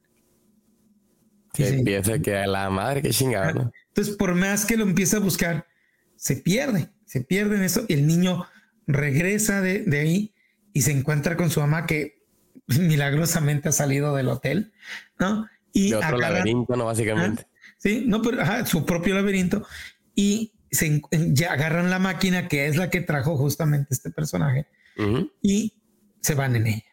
A: que piensa que a la madre que chingada, ¿no?
B: Entonces, por más que lo empiece a buscar, se pierde, se pierde en eso. El niño regresa de, de ahí y se encuentra con su mamá que milagrosamente ha salido del hotel, ¿no?
A: Y de otro laberinto, ¿no? Básicamente.
B: sí, no, pero su propio laberinto. Y se ya agarran la máquina que es la que trajo justamente este personaje y se van en ella.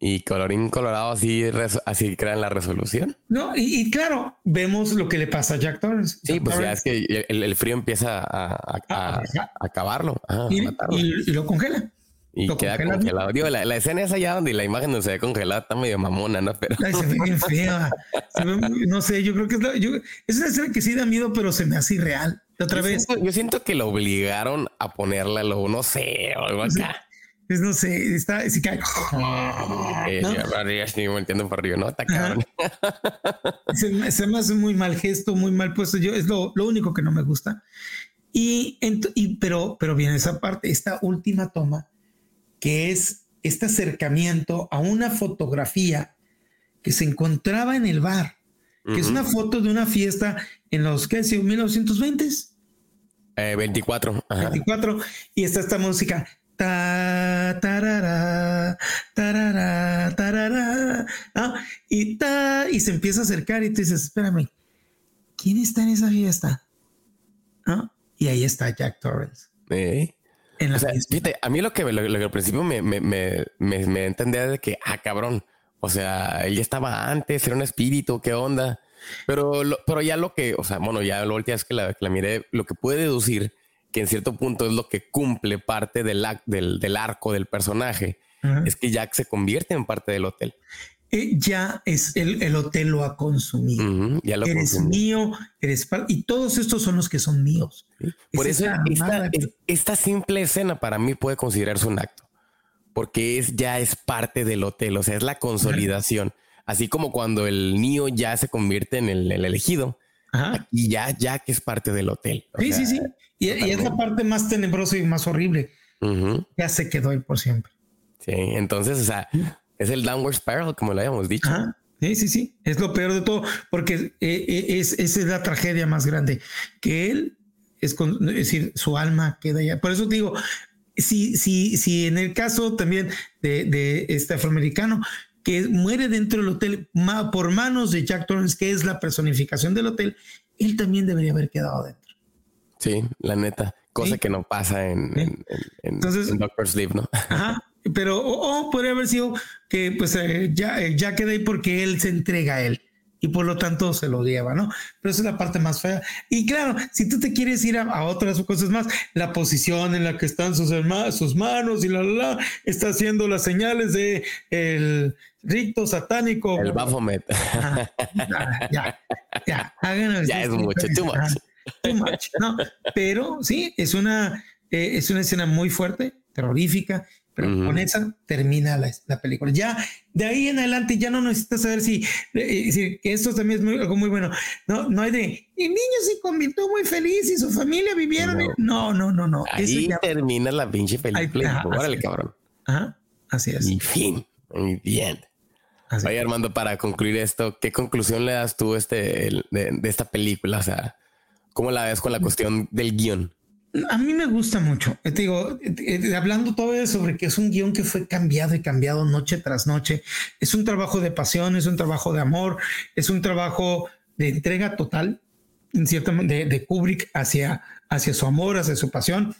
A: Y colorín colorado así, así crean la resolución.
B: No, y, claro, vemos lo que le pasa a Jack Torrance.
A: Sí, pues ya es que el, frío empieza a, a, acabarlo.
B: y, lo congela.
A: Y queda congelado. Digo, la, escena es allá donde la imagen no se ve congelada está medio mamona, ¿no? Pero.
B: se ve bien fea. no sé, yo creo que es, es una escena que sí da miedo, pero se me hace irreal. Otra vez.
A: yo siento que lo obligaron a ponerla, lo, no sé, o algo acá.
B: Es, no sé, está, si cae.
A: Eh, ¿no? me entiendo por arriba, ¿no? Está
B: se, se, me hace muy mal gesto, muy mal puesto. Yo es lo, lo único que no me gusta. Y, y, pero, pero viene esa parte, esta última toma que es este acercamiento a una fotografía que se encontraba en el bar, que es una foto de una fiesta en los, ¿qué 1920s?
A: Eh, 24.
B: 24. Y está esta música. Ta, tarara, tarara, tarara, y, ta, y se empieza a acercar y tú dices, espérame, ¿quién está en esa fiesta? Y ahí está Jack Torrance.
A: ¿Eh? a mí lo que, al principio me, me, me, me, entendía de que, ah, cabrón, o sea, él ya estaba antes, era un espíritu, qué onda. Pero, pero ya lo que, o sea, bueno, ya la última vez que la, que la miré, lo que puede deducir que en cierto punto es lo que cumple parte del, del, del arco del personaje, es que Jack se convierte en parte del hotel.
B: Eh, ya es el, el, hotel lo ha consumido. ya lo eres mío, eres y todos estos son los que son míos.
A: Por eso esta, simple escena para mí puede considerarse un acto, porque es ya es parte del hotel, o sea, es la consolidación. Así como cuando el mío ya se convierte en el, elegido, y ya, ya que es parte del hotel.
B: sí, sí, sí. Y, es la parte más tenebrosa y más horrible. Ya se quedó ahí por siempre.
A: Sí, entonces, o sea, es el downward spiral, como lo habíamos dicho.
B: Sí, sí, sí. Es lo peor de todo, porque eh, eh, es, esa es la tragedia más grande, que él es, decir, su alma queda allá. Por eso digo, si, si, si en el caso también de, este afroamericano, que muere dentro del hotel por manos de Jack Torrance, que es la personificación del hotel, él también debería haber quedado dentro.
A: Sí, la neta. Cosa que no pasa en, en, en, Doctor Sleep, ¿no?
B: Ajá pero o, podría haber sido que pues eh, ya, eh, ya queda ahí porque él se entrega a él y por lo tanto se lo lleva, ¿no? Pero esa es la parte más fea. Y claro, si tú te quieres ir a, otras cosas más, la posición en la que están sus, sus manos y la, la, la, está haciendo las señales de el rito satánico.
A: El Baphomet.
B: ya, ya, ya,
A: ya es mucho, too much.
B: Too much, ¿no? Pero sí, es una, eh, es una escena muy fuerte, terrorífica, pero con esa termina la, película. Ya de ahí en adelante ya no necesitas saber si, eh, esto también es algo muy bueno. No, no hay de el niño se convirtió muy feliz y su familia vivieron. No, no, no, no.
A: Ahí termina la pinche película. Órale, cabrón.
B: Ajá, así es.
A: Y fin, muy bien. Oye, Armando, para concluir esto, ¿qué conclusión le das tú este, de, de esta película? O sea, ¿cómo la ves con la cuestión del guion?
B: A mí me gusta mucho. Te digo, eh, eh, hablando todavía sobre que es un guion que fue cambiado y cambiado noche tras noche. Es un trabajo de pasión, es un trabajo de amor, es un trabajo de entrega total, en cierto de, de Kubrick hacia, hacia su amor, hacia su pasión,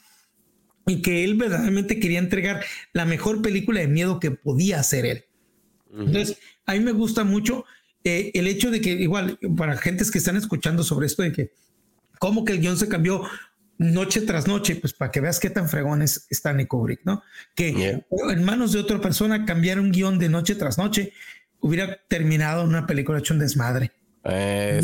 B: y que él verdaderamente quería entregar la mejor película de miedo que podía hacer él. Entonces, a mí me gusta mucho eh, el hecho de que, igual, para gentes que están escuchando sobre esto, de que cómo que el guion se cambió noche tras noche, pues para que veas qué tan fregón es Stanley Kubrick, ¿no? Que en manos de otra persona cambiar un guion de noche tras noche hubiera terminado en una película hecho un desmadre.
A: Eh,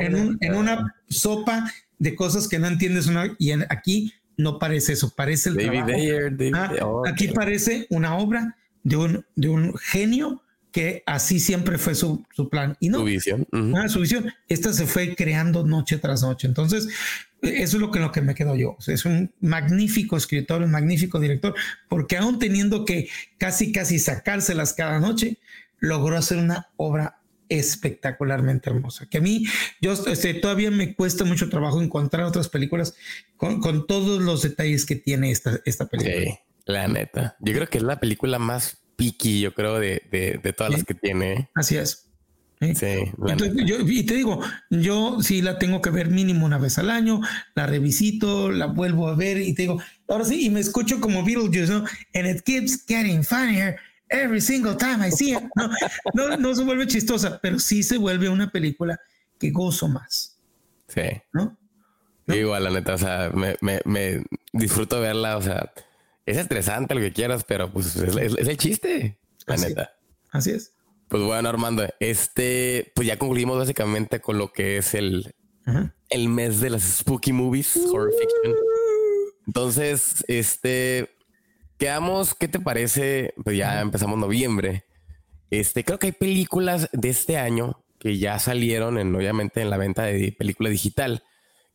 B: en, una sopa de cosas que no entiendes una, y aquí no parece eso, parece el ah, aquí parece una obra de un, de un genio que así siempre fue su, su plan y no
A: su visión.
B: Ah, su visión. Esta se fue creando noche tras noche. Entonces, eso es lo que, lo que me quedo yo. es un magnífico escritor, un magnífico director, porque aún teniendo que casi, casi sacárselas cada noche, logró hacer una obra espectacularmente hermosa. Que a mí, yo este, todavía me cuesta mucho trabajo encontrar otras películas con, con todos los detalles que tiene esta, esta película.
A: Sí, la neta. Yo creo que es la película más picky, yo creo, de, de, de todas las que tiene.
B: Así es.
A: Sí,
B: yo, y te digo, yo sí la tengo que ver mínimo una vez al año, la revisito, la vuelvo a ver y te digo, ahora sí, y me escucho como Beetlejuice, ¿no? And it keeps getting funnier every single time I see it. No, no, no se vuelve chistosa, pero sí se vuelve una película que gozo más.
A: Sí. ¿No? Igual, la neta, o sea, me, me, me, disfruto verla, o sea, es estresante lo que quieras, pero pues es, es, el chiste, la neta.
B: Así es.
A: Pues bueno, Armando, este, pues ya concluimos básicamente con lo que es el, el mes de las spooky movies, horror fiction. Entonces, este, quedamos, ¿qué te parece? Pues ya empezamos noviembre. Este, creo que hay películas de este año que ya salieron en, obviamente, en la venta de película digital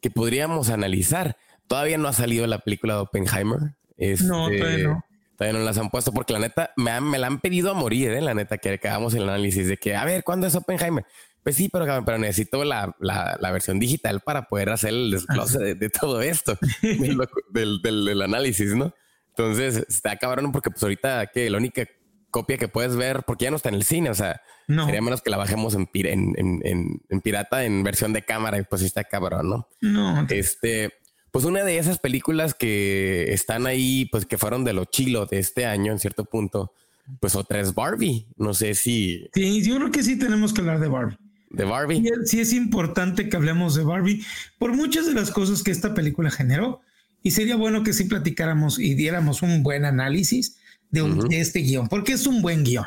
A: que podríamos analizar. Todavía no ha salido la película de Oppenheimer.
B: No, todavía
A: este,
B: no
A: Todavía no las han puesto porque la neta me, me la han pedido a morir, ¿eh? la neta, que hagamos el análisis de que, a ver, ¿cuándo es Oppenheimer? Pues sí, pero, pero necesito la, la, la versión digital para poder hacer el desglose de, de, todo esto, del, del, del, análisis, ¿no? Entonces está cabrón porque pues ahorita que la única copia que puedes ver, porque ya no está en el cine, o sea, no. sería menos que la bajemos en, en, en, en, pirata en versión de cámara y pues está cabrón, ¿no?
B: No.
A: Este, pues una de esas películas que están ahí, pues que fueron de lo chilo de este año en cierto punto, pues otra es Barbie. No sé si.
B: Sí, yo creo que sí tenemos que hablar de Barbie.
A: De Barbie.
B: Sí, es importante que hablemos de Barbie por muchas de las cosas que esta película generó. Y sería bueno que sí platicáramos y diéramos un buen análisis de, un, uh -huh. de este guion, porque es un buen guion.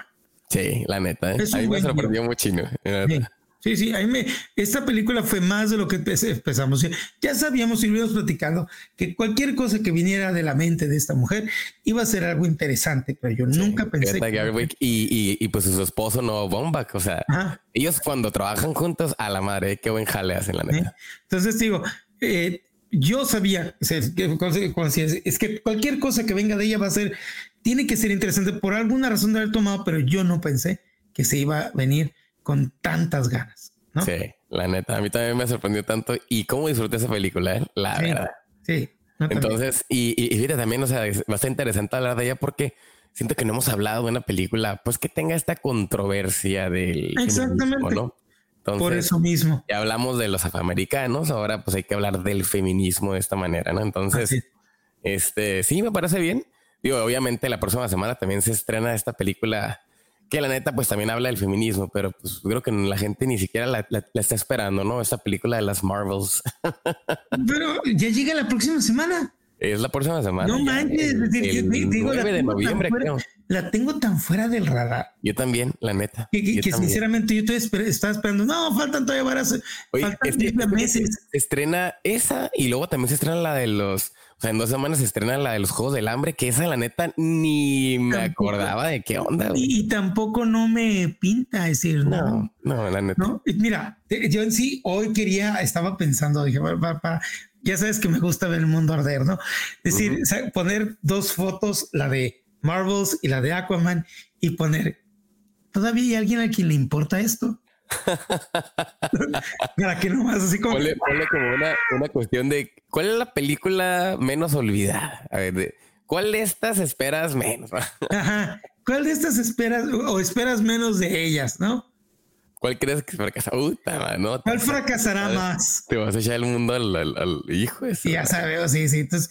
A: Sí, la neta. ¿eh? Es a mí me sorprendió mucho.
B: Sí. Sí, sí, a me, esta película fue más de lo que empezamos. Ya sabíamos y lo íbamos platicando que cualquier cosa que viniera de la mente de esta mujer iba a ser algo interesante, pero yo sí, nunca pensé.
A: Que... Y, y, y, pues su esposo no Bomba, o sea, Ajá. ellos cuando trabajan juntos, a la madre, qué buen jale hacen la neta.
B: Entonces digo, eh, yo sabía, es que cualquier cosa que venga de ella va a ser, tiene que ser interesante por alguna razón de haber tomado, pero yo no pensé que se iba a venir con tantas ganas. ¿no?
A: Sí, la neta, a mí también me sorprendió tanto y cómo disfruté esa película, ¿eh? la
B: sí,
A: verdad.
B: Sí.
A: No, Entonces, y, y, fíjate también, o sea, va a ser interesante hablar de ella porque siento que no hemos hablado de una película, pues que tenga esta controversia del.
B: Exactamente. ¿no? Entonces, Por eso mismo.
A: Ya hablamos de los afroamericanos, ahora pues hay que hablar del feminismo de esta manera, ¿no? Entonces, este, sí, me parece bien. Digo, obviamente la próxima semana también se estrena esta película que la neta pues también habla del feminismo, pero pues creo que la gente ni siquiera la, la, la está esperando, ¿no? Esta película de las Marvels.
B: pero ya llega la próxima semana.
A: Es la próxima semana.
B: No manches,
A: el, el
B: digo,
A: 9 de noviembre, creo.
B: La tengo tan fuera del radar.
A: Yo también, la neta.
B: Que, que, que
A: también.
B: sinceramente yo todavía estaba esperando. No, faltan todavía varias.
A: Oye,
B: faltan
A: este,
B: este, meses.
A: Se estrena esa y luego también se estrena la de los. O sea, en dos semanas se estrena la de los Juegos del Hambre, que esa, la neta, ni me tampoco, acordaba de qué onda.
B: Y, y, tampoco no me pinta decir, no.
A: No, no la neta.
B: ¿no? Mira, yo en sí hoy quería, estaba pensando, dije, para, para, ya sabes que me gusta ver el mundo arder, ¿no? Es decir, uh -huh. poner dos fotos, la de Marvels y la de Aquaman, y poner, ¿todavía hay alguien a quien le importa esto? Para que nomás así como.
A: Ponle, ponle como una, una, cuestión de cuál es la película menos olvidada. A ver, de, ¿cuál de estas esperas menos?
B: Ajá. ¿Cuál de estas esperas o esperas menos de ellas, no?
A: ¿Cuál crees que fracasa? Puta, ¿no?
B: ¿Cuál fracasará
A: te
B: más?
A: Te vas a echar el mundo al, al, al hijo. Eso,
B: ya sabes, sí, sí. Entonces,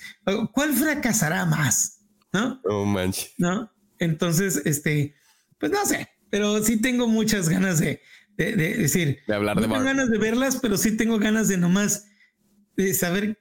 B: ¿cuál fracasará más? ¿No?
A: No manches.
B: ¿No? Entonces, este, pues no sé, pero sí tengo muchas ganas de, de, de decir,
A: de hablar
B: no
A: de
B: tengo ganas de verlas, pero sí tengo ganas de nomás de saber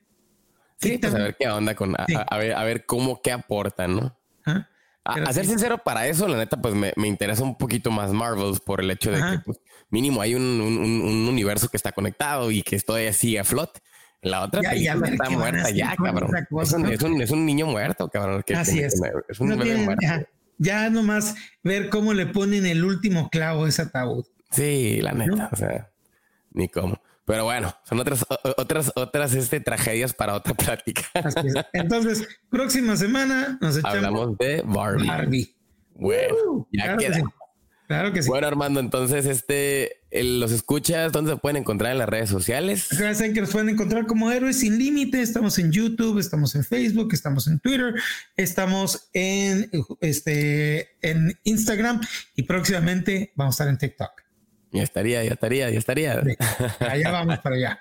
A: sí, pues a ver qué onda con sí. a, a, ver, a ver cómo qué aportan, ¿no?
B: ¿Ah?
A: A, a, ser sincero, para eso, la neta, pues me, me, interesa un poquito más Marvels por el hecho de Ajá. que pues, mínimo hay un, un, un, universo que está conectado y que todavía sigue a flote. La otra
B: ya, ya,
A: está muerta ya, cabrón. Es, un, es, un, es, un, niño muerto, cabrón. Que
B: Así es.
A: Es un no bebé
B: tienen,
A: muerto.
B: Ya, ya, nomás ver cómo le ponen el último clavo a ese ataúd.
A: Sí, la neta, ¿no? o sea, ni cómo. Pero bueno, son otras, otras, otras este, tragedias para otra plática.
B: Entonces, próxima semana nos echamos.
A: Hablamos de Barbie.
B: Barbie.
A: Bueno, uh, ya claro queda. Sí.
B: Claro que sí.
A: Bueno, Armando, entonces, este, los escuchas, ¿dónde se pueden encontrar en las redes sociales?
B: Gracias que nos pueden encontrar como Héroes Sin Límite. Estamos en YouTube, estamos en Facebook, estamos en Twitter, estamos en, este, en Instagram y próximamente vamos a estar en TikTok.
A: Ya estaría, ya estaría, ya estaría.
B: allá vamos para allá.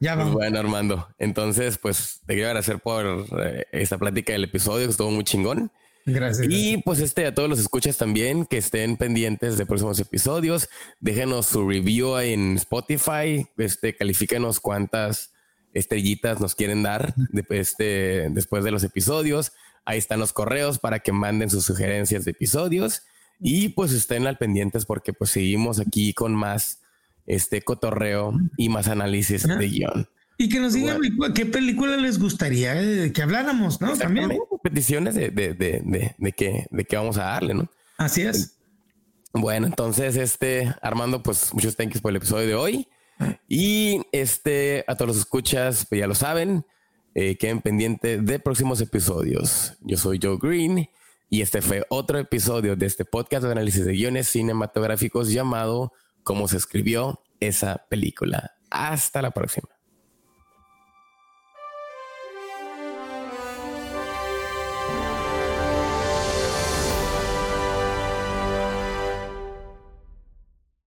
B: Ya
A: pues bueno, Armando. Entonces, pues te quiero agradecer por eh, esta plática del episodio, que estuvo muy chingón.
B: Gracias.
A: Y pues este a todos los escuchas también que estén pendientes de próximos episodios. Déjenos su review en Spotify. Este, califíquenos cuántas estrellitas nos quieren dar de, este, después de los episodios. Ahí están los correos para que manden sus sugerencias de episodios. Y pues estén al pendientes porque pues seguimos aquí con más este cotorreo y más análisis de guion.
B: Y que nos digan qué película les gustaría eh, que habláramos, ¿no? También.
A: Peticiones de, de, de, de, qué, de qué vamos a darle, ¿no?
B: Así es.
A: Bueno, entonces, este, Armando, pues muchos thanks por el episodio de hoy. Y este, a todos los escuchas, pues ya lo saben, eh, queden pendientes de próximos episodios. Yo soy Joe Green y este fue otro episodio de este podcast de análisis de guiones cinematográficos llamado Cómo se escribió esa película. Hasta la próxima.